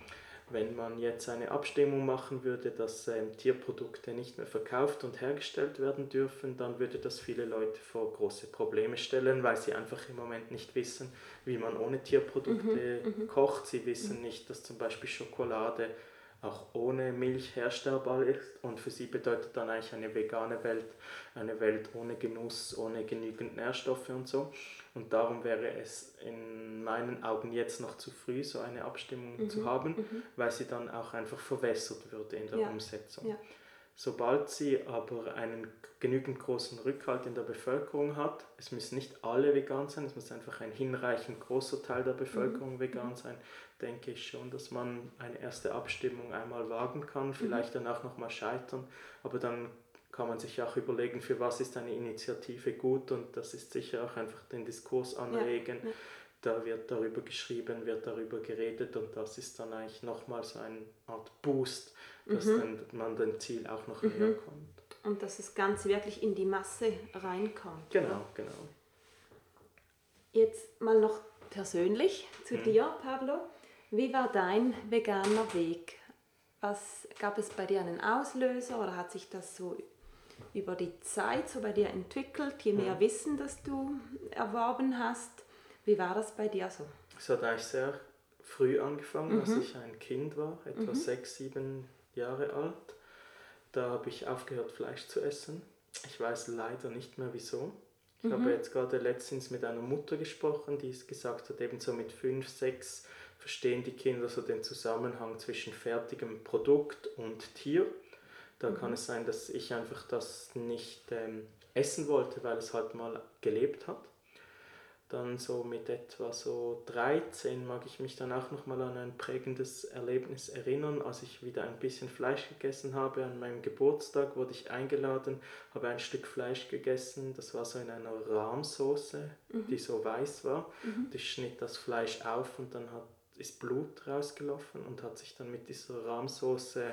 Wenn man jetzt eine Abstimmung machen würde, dass ähm, Tierprodukte nicht mehr verkauft und hergestellt werden dürfen, dann würde das viele Leute vor große Probleme stellen, weil sie einfach im Moment nicht wissen, wie man ohne Tierprodukte mhm. mhm. kocht. Sie wissen mhm. nicht, dass zum Beispiel Schokolade auch ohne Milch herstellbar ist. Und für sie bedeutet dann eigentlich eine vegane Welt eine Welt ohne Genuss, ohne genügend Nährstoffe und so. Und darum wäre es in meinen Augen jetzt noch zu früh, so eine Abstimmung mhm. zu haben, mhm. weil sie dann auch einfach verwässert würde in der ja. Umsetzung. Ja. Sobald sie aber einen genügend großen Rückhalt in der Bevölkerung hat, es müssen nicht alle vegan sein, es muss einfach ein hinreichend großer Teil der Bevölkerung mhm. vegan mhm. sein, denke ich schon, dass man eine erste Abstimmung einmal wagen kann, mhm. vielleicht dann auch nochmal scheitern, aber dann kann man sich auch überlegen, für was ist eine Initiative gut und das ist sicher auch einfach den Diskurs anregen. Ja, ja. Da wird darüber geschrieben, wird darüber geredet und das ist dann eigentlich nochmal so eine Art Boost, dass mhm. dann man dem Ziel auch noch mhm. näher kommt. Und dass das Ganze wirklich in die Masse reinkommt. Genau, oder? genau. Jetzt mal noch persönlich zu mhm. dir, Pablo. Wie war dein veganer Weg? Was gab es bei dir einen Auslöser oder hat sich das so über die Zeit so bei dir entwickelt, je mehr mhm. Wissen, das du erworben hast? Wie war das bei dir so? Es hat eigentlich sehr früh angefangen, mhm. als ich ein Kind war, etwa mhm. sechs, sieben Jahre alt. Da habe ich aufgehört, Fleisch zu essen. Ich weiß leider nicht mehr wieso. Ich mhm. habe jetzt gerade letztens mit einer Mutter gesprochen, die es gesagt hat, eben so mit fünf, sechs verstehen die Kinder so den Zusammenhang zwischen fertigem Produkt und Tier. Da mhm. kann es sein, dass ich einfach das nicht ähm, essen wollte, weil es halt mal gelebt hat. Dann so mit etwa so 13 mag ich mich dann auch nochmal an ein prägendes Erlebnis erinnern, als ich wieder ein bisschen Fleisch gegessen habe. An meinem Geburtstag wurde ich eingeladen, habe ein Stück Fleisch gegessen. Das war so in einer Rahmsoße, mhm. die so weiß war. Mhm. Ich schnitt das Fleisch auf und dann hat ist Blut rausgelaufen und hat sich dann mit dieser Rahmsoße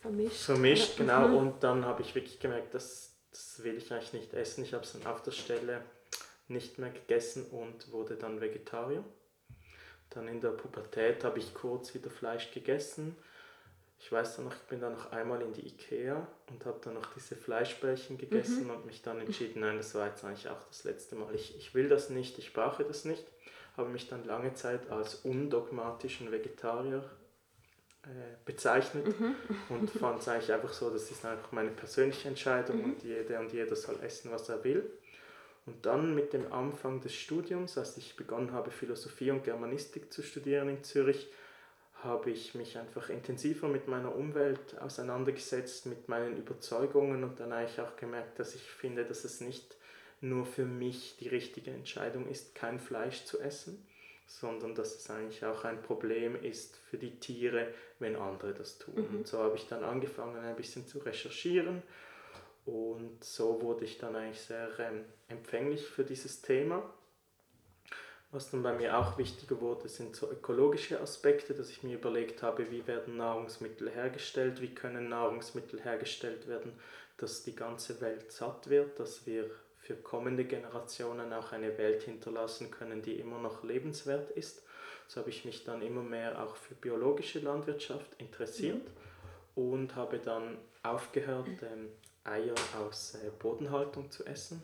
vermischt. Vermischt, genau. Mhm. Und dann habe ich wirklich gemerkt, das, das will ich eigentlich nicht essen. Ich habe es dann auf der Stelle nicht mehr gegessen und wurde dann Vegetarier. Dann in der Pubertät habe ich kurz wieder Fleisch gegessen. Ich weiß dann noch, ich bin dann noch einmal in die Ikea und habe dann noch diese Fleischbällchen gegessen mhm. und mich dann entschieden, nein, das war jetzt eigentlich auch das letzte Mal. Ich, ich will das nicht, ich brauche das nicht habe mich dann lange Zeit als undogmatischen Vegetarier äh, bezeichnet mhm. und fand es eigentlich einfach so, das ist einfach meine persönliche Entscheidung mhm. und jeder und jeder soll essen, was er will. Und dann mit dem Anfang des Studiums, als ich begonnen habe, Philosophie und Germanistik zu studieren in Zürich, habe ich mich einfach intensiver mit meiner Umwelt auseinandergesetzt, mit meinen Überzeugungen und dann eigentlich auch gemerkt, dass ich finde, dass es nicht nur für mich die richtige Entscheidung ist, kein Fleisch zu essen, sondern dass es eigentlich auch ein Problem ist für die Tiere, wenn andere das tun. Mhm. Und so habe ich dann angefangen, ein bisschen zu recherchieren und so wurde ich dann eigentlich sehr ähm, empfänglich für dieses Thema. Was dann bei mir auch wichtiger wurde, sind so ökologische Aspekte, dass ich mir überlegt habe, wie werden Nahrungsmittel hergestellt, wie können Nahrungsmittel hergestellt werden, dass die ganze Welt satt wird, dass wir für kommende Generationen auch eine Welt hinterlassen können, die immer noch lebenswert ist. So habe ich mich dann immer mehr auch für biologische Landwirtschaft interessiert und habe dann aufgehört, ähm, Eier aus äh, Bodenhaltung zu essen.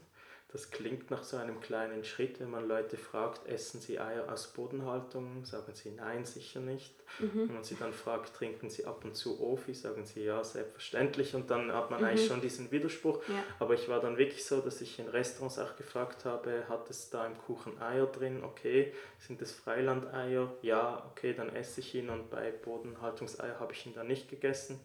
Das klingt nach so einem kleinen Schritt, wenn man Leute fragt, essen sie Eier aus Bodenhaltung? Sagen sie nein, sicher nicht. Mhm. Wenn man sie dann fragt, trinken sie ab und zu Ofi? Sagen sie ja, selbstverständlich. Und dann hat man mhm. eigentlich schon diesen Widerspruch. Ja. Aber ich war dann wirklich so, dass ich in Restaurants auch gefragt habe, hat es da im Kuchen Eier drin? Okay. Sind es Freilandeier? Ja, okay, dann esse ich ihn. Und bei Bodenhaltungseier habe ich ihn dann nicht gegessen.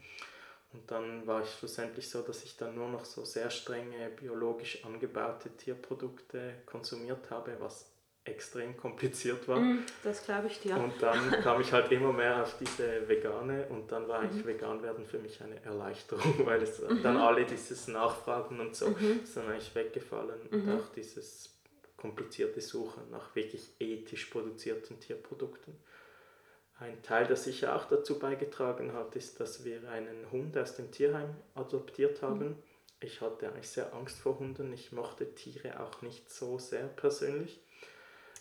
Und dann war ich schlussendlich so, dass ich dann nur noch so sehr strenge biologisch angebaute Tierprodukte konsumiert habe, was extrem kompliziert war. Mm, das glaube ich dir. Und dann kam ich halt immer mehr auf diese Vegane und dann war eigentlich mhm. vegan werden für mich eine Erleichterung, weil es mhm. dann alle dieses Nachfragen und so mhm. ist dann eigentlich weggefallen und mhm. auch dieses komplizierte Suchen nach wirklich ethisch produzierten Tierprodukten. Ein Teil, der sicher auch dazu beigetragen hat, ist, dass wir einen Hund aus dem Tierheim adoptiert haben. Mhm. Ich hatte eigentlich sehr Angst vor Hunden. Ich mochte Tiere auch nicht so sehr persönlich.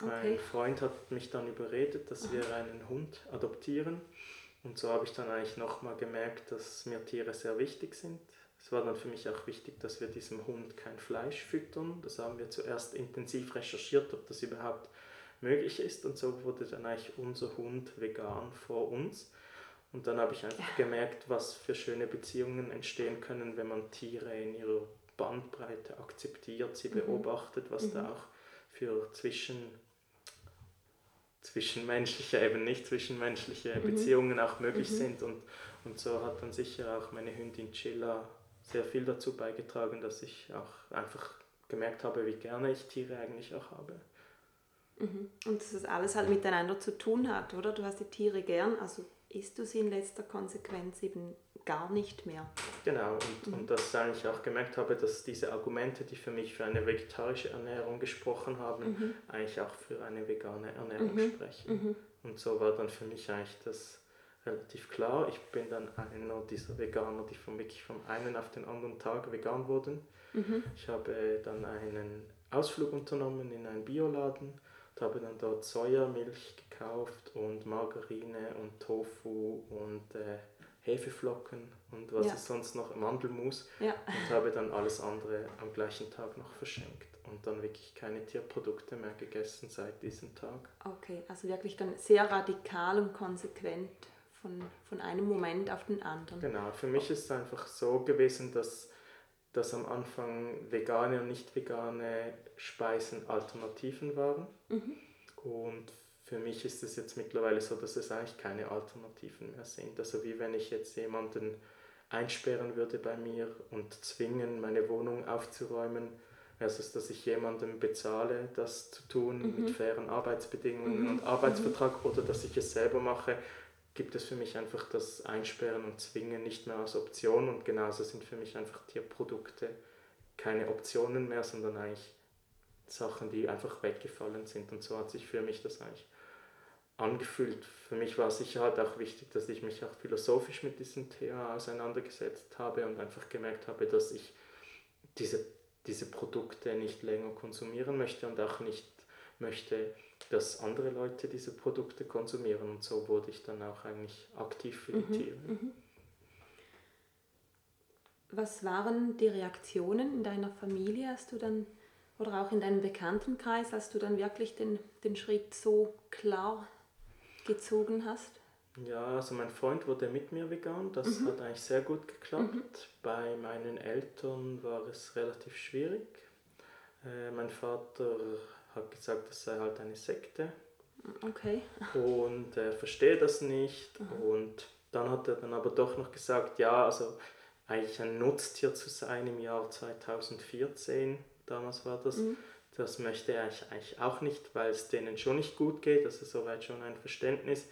Okay. Mein Freund hat mich dann überredet, dass wir einen Hund adoptieren. Und so habe ich dann eigentlich nochmal gemerkt, dass mir Tiere sehr wichtig sind. Es war dann für mich auch wichtig, dass wir diesem Hund kein Fleisch füttern. Das haben wir zuerst intensiv recherchiert, ob das überhaupt möglich ist. Und so wurde dann eigentlich unser Hund vegan vor uns. Und dann habe ich einfach gemerkt, was für schöne Beziehungen entstehen können, wenn man Tiere in ihrer Bandbreite akzeptiert, sie mhm. beobachtet, was mhm. da auch für zwischen, zwischenmenschliche, eben nicht zwischenmenschliche mhm. Beziehungen auch möglich mhm. sind. Und, und so hat dann sicher auch meine Hündin Chilla sehr viel dazu beigetragen, dass ich auch einfach gemerkt habe, wie gerne ich Tiere eigentlich auch habe. Mhm. Und dass das alles halt miteinander zu tun hat, oder? Du hast die Tiere gern, also isst du sie in letzter Konsequenz eben gar nicht mehr. Genau, und, mhm. und dass ich eigentlich auch gemerkt habe, dass diese Argumente, die für mich für eine vegetarische Ernährung gesprochen haben, mhm. eigentlich auch für eine vegane Ernährung mhm. sprechen. Mhm. Und so war dann für mich eigentlich das relativ klar. Ich bin dann einer dieser Veganer, die von wirklich vom einen auf den anderen Tag vegan wurden. Mhm. Ich habe dann einen Ausflug unternommen in einen Bioladen und habe dann dort Sojamilch gekauft und Margarine und Tofu und äh, Hefeflocken und was ja. ist sonst noch, Mandelmus ja. und habe dann alles andere am gleichen Tag noch verschenkt und dann wirklich keine Tierprodukte mehr gegessen seit diesem Tag. Okay, also wirklich dann sehr radikal und konsequent von, von einem Moment auf den anderen. Genau, für mich ist es einfach so gewesen, dass dass am Anfang vegane und nicht vegane Speisen Alternativen waren. Mhm. Und für mich ist es jetzt mittlerweile so, dass es eigentlich keine Alternativen mehr sind. Also wie wenn ich jetzt jemanden einsperren würde bei mir und zwingen, meine Wohnung aufzuräumen, versus dass ich jemandem bezahle, das zu tun mhm. mit fairen Arbeitsbedingungen mhm. und Arbeitsvertrag oder dass ich es selber mache, gibt es für mich einfach das Einsperren und Zwingen nicht mehr als Option und genauso sind für mich einfach Tierprodukte keine Optionen mehr, sondern eigentlich Sachen, die einfach weggefallen sind und so hat sich für mich das eigentlich angefühlt. Für mich war sicher halt auch wichtig, dass ich mich auch philosophisch mit diesem Thema auseinandergesetzt habe und einfach gemerkt habe, dass ich diese, diese Produkte nicht länger konsumieren möchte und auch nicht möchte, dass andere Leute diese Produkte konsumieren und so wurde ich dann auch eigentlich aktiv für die mhm, Tiere. Mhm. Was waren die Reaktionen in deiner Familie, als du dann oder auch in deinem Bekanntenkreis, als du dann wirklich den, den Schritt so klar gezogen hast? Ja, also mein Freund wurde mit mir vegan, das mhm. hat eigentlich sehr gut geklappt. Mhm. Bei meinen Eltern war es relativ schwierig. Äh, mein Vater hat gesagt, das sei halt eine Sekte. Okay. Und er versteht das nicht. Mhm. Und dann hat er dann aber doch noch gesagt, ja, also eigentlich ein Nutztier zu sein im Jahr 2014, damals war das, mhm. das möchte er eigentlich auch nicht, weil es denen schon nicht gut geht, also soweit schon ein Verständnis.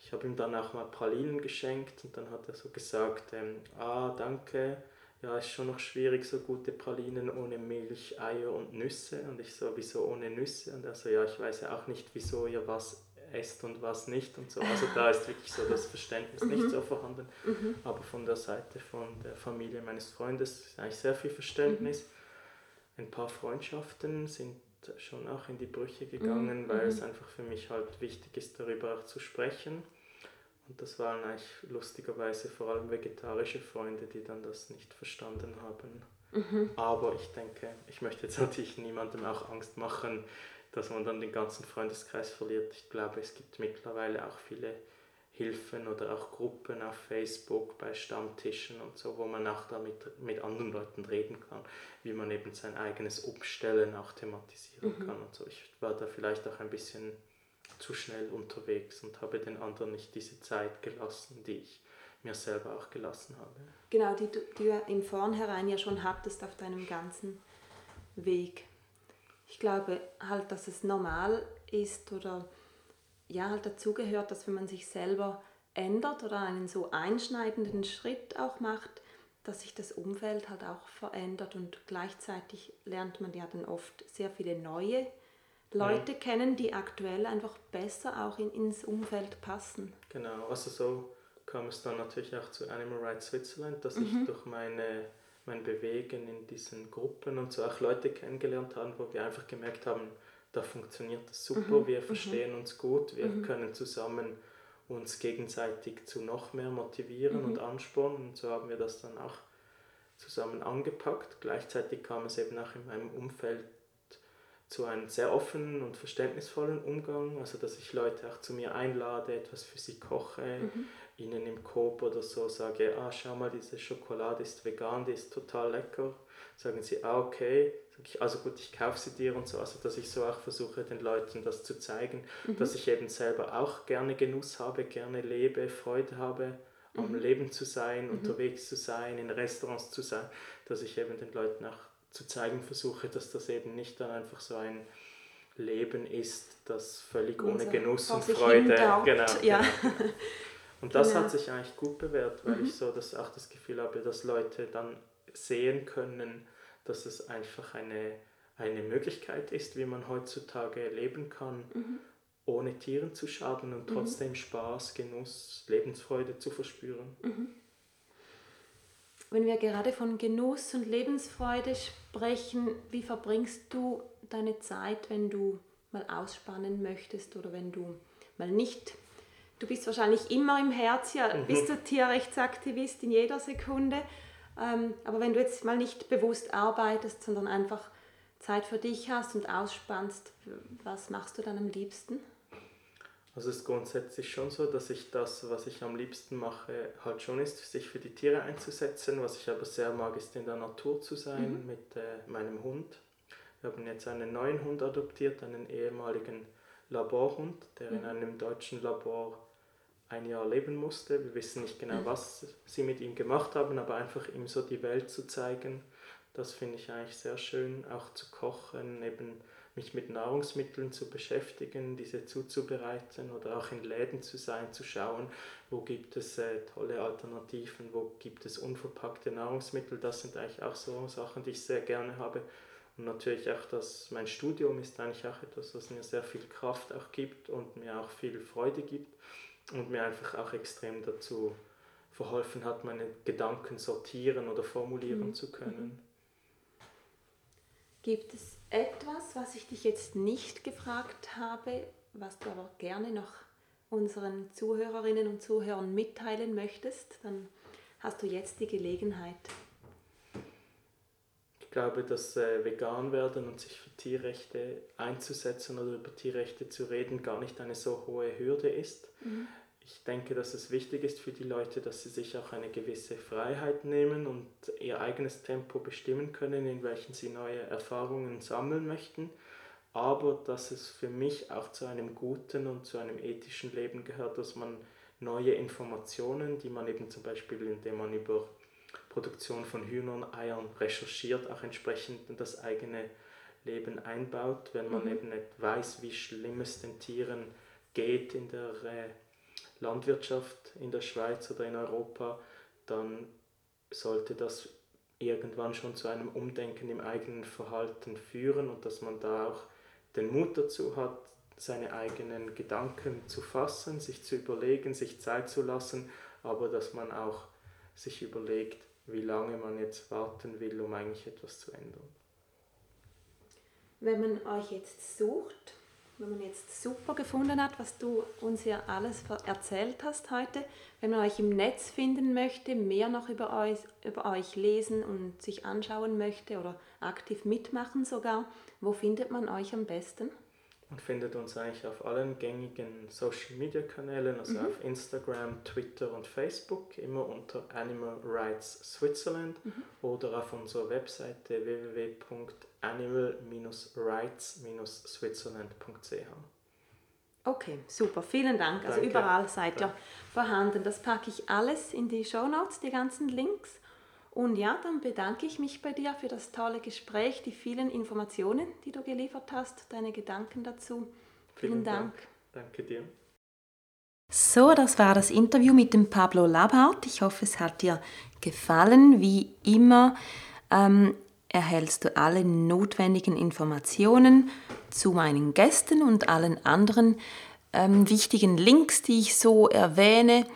Ich habe ihm dann auch mal Pralinen geschenkt und dann hat er so gesagt, ähm, ah, danke, ja, ist schon noch schwierig, so gute Pralinen ohne Milch, Eier und Nüsse. Und ich so, wieso ohne Nüsse? Und er so, ja, ich weiß ja auch nicht, wieso ihr was esst und was nicht und so. Also da ist wirklich so das Verständnis nicht mhm. so vorhanden. Mhm. Aber von der Seite von der Familie meines Freundes ist eigentlich sehr viel Verständnis. Mhm. Ein paar Freundschaften sind schon auch in die Brüche gegangen, mhm. weil es mhm. einfach für mich halt wichtig ist, darüber auch zu sprechen. Und das waren eigentlich lustigerweise vor allem vegetarische Freunde, die dann das nicht verstanden haben. Mhm. Aber ich denke, ich möchte jetzt natürlich niemandem auch Angst machen, dass man dann den ganzen Freundeskreis verliert. Ich glaube, es gibt mittlerweile auch viele Hilfen oder auch Gruppen auf Facebook bei Stammtischen und so, wo man auch damit mit anderen Leuten reden kann, wie man eben sein eigenes Umstellen auch thematisieren mhm. kann und so. Ich war da vielleicht auch ein bisschen zu schnell unterwegs und habe den anderen nicht diese Zeit gelassen, die ich mir selber auch gelassen habe. Genau, die du, die du im Vornherein ja schon hattest auf deinem ganzen Weg. Ich glaube halt, dass es normal ist oder ja halt dazugehört, dass wenn man sich selber ändert oder einen so einschneidenden Schritt auch macht, dass sich das Umfeld halt auch verändert und gleichzeitig lernt man ja dann oft sehr viele neue Leute ja. kennen, die aktuell einfach besser auch in, ins Umfeld passen. Genau, also so kam es dann natürlich auch zu Animal Rights Switzerland, dass mhm. ich durch meine, mein Bewegen in diesen Gruppen und so auch Leute kennengelernt habe, wo wir einfach gemerkt haben, da funktioniert das super, mhm. wir mhm. verstehen mhm. uns gut, wir mhm. können zusammen uns gegenseitig zu noch mehr motivieren und mhm. anspornen und so haben wir das dann auch zusammen angepackt. Gleichzeitig kam es eben auch in meinem Umfeld zu einem sehr offenen und verständnisvollen Umgang, also dass ich Leute auch zu mir einlade, etwas für sie koche, mhm. ihnen im Coop oder so sage, ah schau mal, diese Schokolade ist vegan, die ist total lecker. Sagen sie, ah okay, sag ich, also gut, ich kaufe sie dir und so, also dass ich so auch versuche, den Leuten das zu zeigen, mhm. dass ich eben selber auch gerne Genuss habe, gerne lebe, Freude habe, am mhm. Leben zu sein, mhm. unterwegs zu sein, in Restaurants zu sein, dass ich eben den Leuten auch zu zeigen versuche, dass das eben nicht dann einfach so ein Leben ist, das völlig ohne Genuss und Freude. Genau, ja. genau, Und das genau. hat sich eigentlich gut bewährt, weil mhm. ich so das auch das Gefühl habe, dass Leute dann sehen können, dass es einfach eine, eine Möglichkeit ist, wie man heutzutage leben kann, mhm. ohne Tieren zu schaden und mhm. trotzdem Spaß, Genuss, Lebensfreude zu verspüren. Wenn wir gerade von Genuss und Lebensfreude sprechen, wie verbringst du deine Zeit, wenn du mal ausspannen möchtest oder wenn du mal nicht, du bist wahrscheinlich immer im Herz, ja, mhm. bist du Tierrechtsaktivist in jeder Sekunde, ähm, aber wenn du jetzt mal nicht bewusst arbeitest, sondern einfach Zeit für dich hast und ausspannst, was machst du dann am liebsten? Also es ist grundsätzlich schon so, dass ich das, was ich am liebsten mache, halt schon ist, sich für die Tiere einzusetzen. Was ich aber sehr mag, ist in der Natur zu sein mhm. mit äh, meinem Hund. Wir haben jetzt einen neuen Hund adoptiert, einen ehemaligen Laborhund, der mhm. in einem deutschen Labor ein Jahr leben musste. Wir wissen nicht genau, mhm. was sie mit ihm gemacht haben, aber einfach ihm so die Welt zu zeigen, das finde ich eigentlich sehr schön. Auch zu kochen, eben mich mit Nahrungsmitteln zu beschäftigen, diese zuzubereiten oder auch in Läden zu sein, zu schauen, wo gibt es äh, tolle Alternativen, wo gibt es unverpackte Nahrungsmittel. Das sind eigentlich auch so Sachen, die ich sehr gerne habe. Und natürlich auch das, mein Studium ist eigentlich auch etwas, was mir sehr viel Kraft auch gibt und mir auch viel Freude gibt und mir einfach auch extrem dazu verholfen hat, meine Gedanken sortieren oder formulieren mhm. zu können. Gibt es etwas, was ich dich jetzt nicht gefragt habe, was du aber gerne noch unseren Zuhörerinnen und Zuhörern mitteilen möchtest? Dann hast du jetzt die Gelegenheit. Ich glaube, dass äh, vegan werden und sich für Tierrechte einzusetzen oder über Tierrechte zu reden gar nicht eine so hohe Hürde ist. Mhm ich denke, dass es wichtig ist für die Leute, dass sie sich auch eine gewisse Freiheit nehmen und ihr eigenes Tempo bestimmen können, in welchem sie neue Erfahrungen sammeln möchten, aber dass es für mich auch zu einem guten und zu einem ethischen Leben gehört, dass man neue Informationen, die man eben zum Beispiel, indem man über Produktion von Hühnern, Eiern recherchiert, auch entsprechend in das eigene Leben einbaut, wenn man mhm. eben nicht weiß, wie schlimm es den Tieren geht in der äh, Landwirtschaft in der Schweiz oder in Europa, dann sollte das irgendwann schon zu einem Umdenken im eigenen Verhalten führen und dass man da auch den Mut dazu hat, seine eigenen Gedanken zu fassen, sich zu überlegen, sich Zeit zu lassen, aber dass man auch sich überlegt, wie lange man jetzt warten will, um eigentlich etwas zu ändern. Wenn man euch jetzt sucht, wenn man jetzt super gefunden hat, was du uns hier alles erzählt hast heute, wenn man euch im Netz finden möchte, mehr noch über euch, über euch lesen und sich anschauen möchte oder aktiv mitmachen sogar, wo findet man euch am besten? Man findet uns eigentlich auf allen gängigen Social Media Kanälen, also mhm. auf Instagram, Twitter und Facebook, immer unter Animal Rights Switzerland mhm. oder auf unserer Webseite www.animal-rights-switzerland.ch. Okay, super, vielen Dank. Also Danke. überall seid ihr vorhanden. Das packe ich alles in die Show Notes, die ganzen Links. Und ja, dann bedanke ich mich bei dir für das tolle Gespräch, die vielen Informationen, die du geliefert hast, deine Gedanken dazu. Vielen, vielen Dank. Dank. Danke dir. So, das war das Interview mit dem Pablo Labart. Ich hoffe, es hat dir gefallen. Wie immer ähm, erhältst du alle notwendigen Informationen zu meinen Gästen und allen anderen ähm, wichtigen Links, die ich so erwähne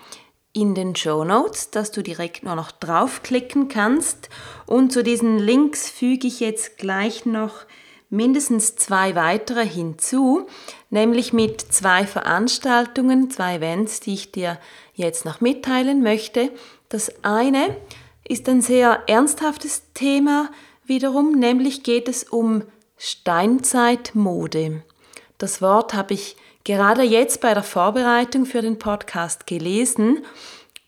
in den Show Notes, dass du direkt nur noch draufklicken kannst. Und zu diesen Links füge ich jetzt gleich noch mindestens zwei weitere hinzu, nämlich mit zwei Veranstaltungen, zwei Events, die ich dir jetzt noch mitteilen möchte. Das eine ist ein sehr ernsthaftes Thema wiederum, nämlich geht es um Steinzeitmode. Das Wort habe ich gerade jetzt bei der Vorbereitung für den Podcast gelesen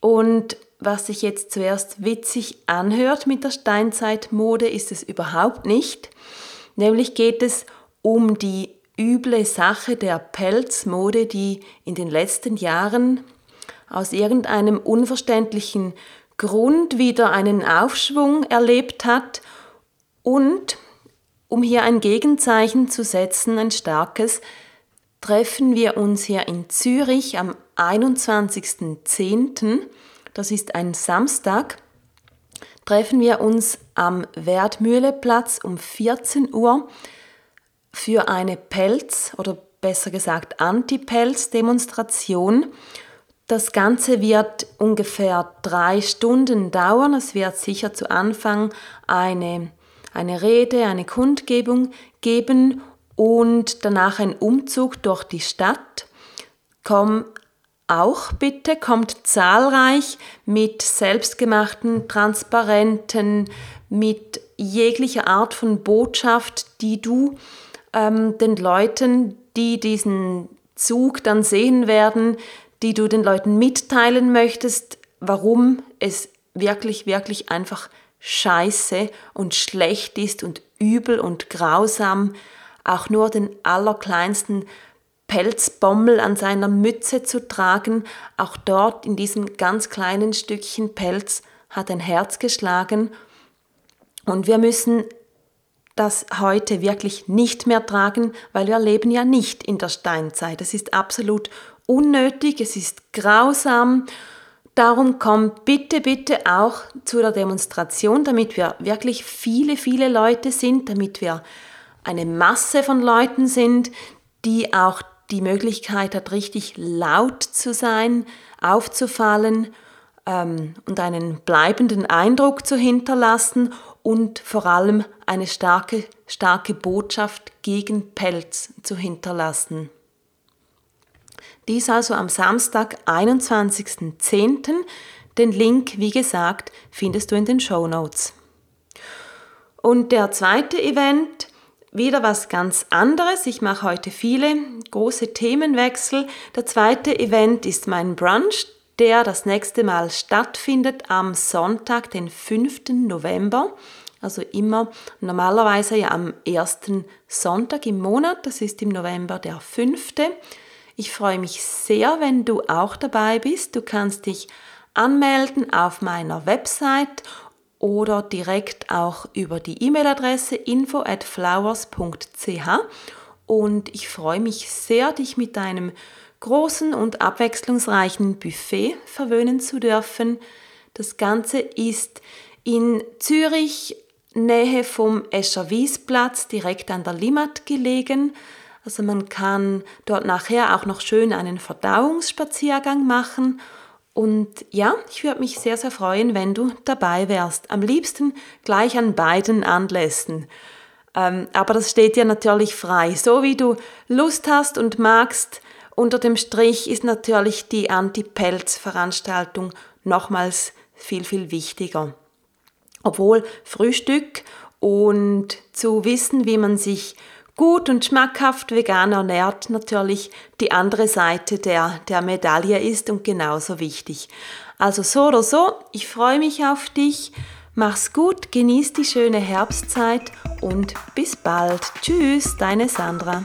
und was sich jetzt zuerst witzig anhört mit der Steinzeitmode, ist es überhaupt nicht. Nämlich geht es um die üble Sache der Pelzmode, die in den letzten Jahren aus irgendeinem unverständlichen Grund wieder einen Aufschwung erlebt hat und um hier ein Gegenzeichen zu setzen, ein starkes, treffen wir uns hier in Zürich am 21.10., das ist ein Samstag, treffen wir uns am Wertmühleplatz um 14 Uhr für eine Pelz- oder besser gesagt Anti-Pelz-Demonstration. Das Ganze wird ungefähr drei Stunden dauern. Es wird sicher zu Anfang eine, eine Rede, eine Kundgebung geben und danach ein Umzug durch die Stadt. Komm auch bitte, kommt zahlreich mit selbstgemachten Transparenten, mit jeglicher Art von Botschaft, die du ähm, den Leuten, die diesen Zug dann sehen werden, die du den Leuten mitteilen möchtest, warum es wirklich, wirklich einfach scheiße und schlecht ist und übel und grausam auch nur den allerkleinsten Pelzbommel an seiner Mütze zu tragen, auch dort in diesem ganz kleinen Stückchen Pelz hat ein Herz geschlagen und wir müssen das heute wirklich nicht mehr tragen, weil wir leben ja nicht in der Steinzeit. Es ist absolut unnötig, es ist grausam. Darum kommt bitte, bitte auch zu der Demonstration, damit wir wirklich viele, viele Leute sind, damit wir eine Masse von Leuten sind, die auch die Möglichkeit hat, richtig laut zu sein, aufzufallen ähm, und einen bleibenden Eindruck zu hinterlassen und vor allem eine starke, starke Botschaft gegen Pelz zu hinterlassen. Dies also am Samstag, 21.10. Den Link, wie gesagt, findest du in den Show Notes. Und der zweite Event wieder was ganz anderes. Ich mache heute viele große Themenwechsel. Der zweite Event ist mein Brunch, der das nächste Mal stattfindet am Sonntag, den 5. November. Also immer normalerweise ja am ersten Sonntag im Monat. Das ist im November der 5. Ich freue mich sehr, wenn du auch dabei bist. Du kannst dich anmelden auf meiner Website oder direkt auch über die E-Mail-Adresse info at flowers.ch und ich freue mich sehr, dich mit deinem großen und abwechslungsreichen Buffet verwöhnen zu dürfen. Das Ganze ist in Zürich, Nähe vom Escher Wiesplatz, direkt an der Limmat gelegen. Also man kann dort nachher auch noch schön einen Verdauungsspaziergang machen und ja, ich würde mich sehr, sehr freuen, wenn du dabei wärst. Am liebsten gleich an beiden Anlässen. Ähm, aber das steht dir natürlich frei. So wie du Lust hast und magst, unter dem Strich ist natürlich die Anti-Pelz-Veranstaltung nochmals viel, viel wichtiger. Obwohl Frühstück und zu wissen, wie man sich gut und schmackhaft vegan ernährt, natürlich die andere Seite der, der Medaille ist und genauso wichtig. Also so oder so, ich freue mich auf dich. Mach's gut, genieß die schöne Herbstzeit und bis bald. Tschüss, deine Sandra.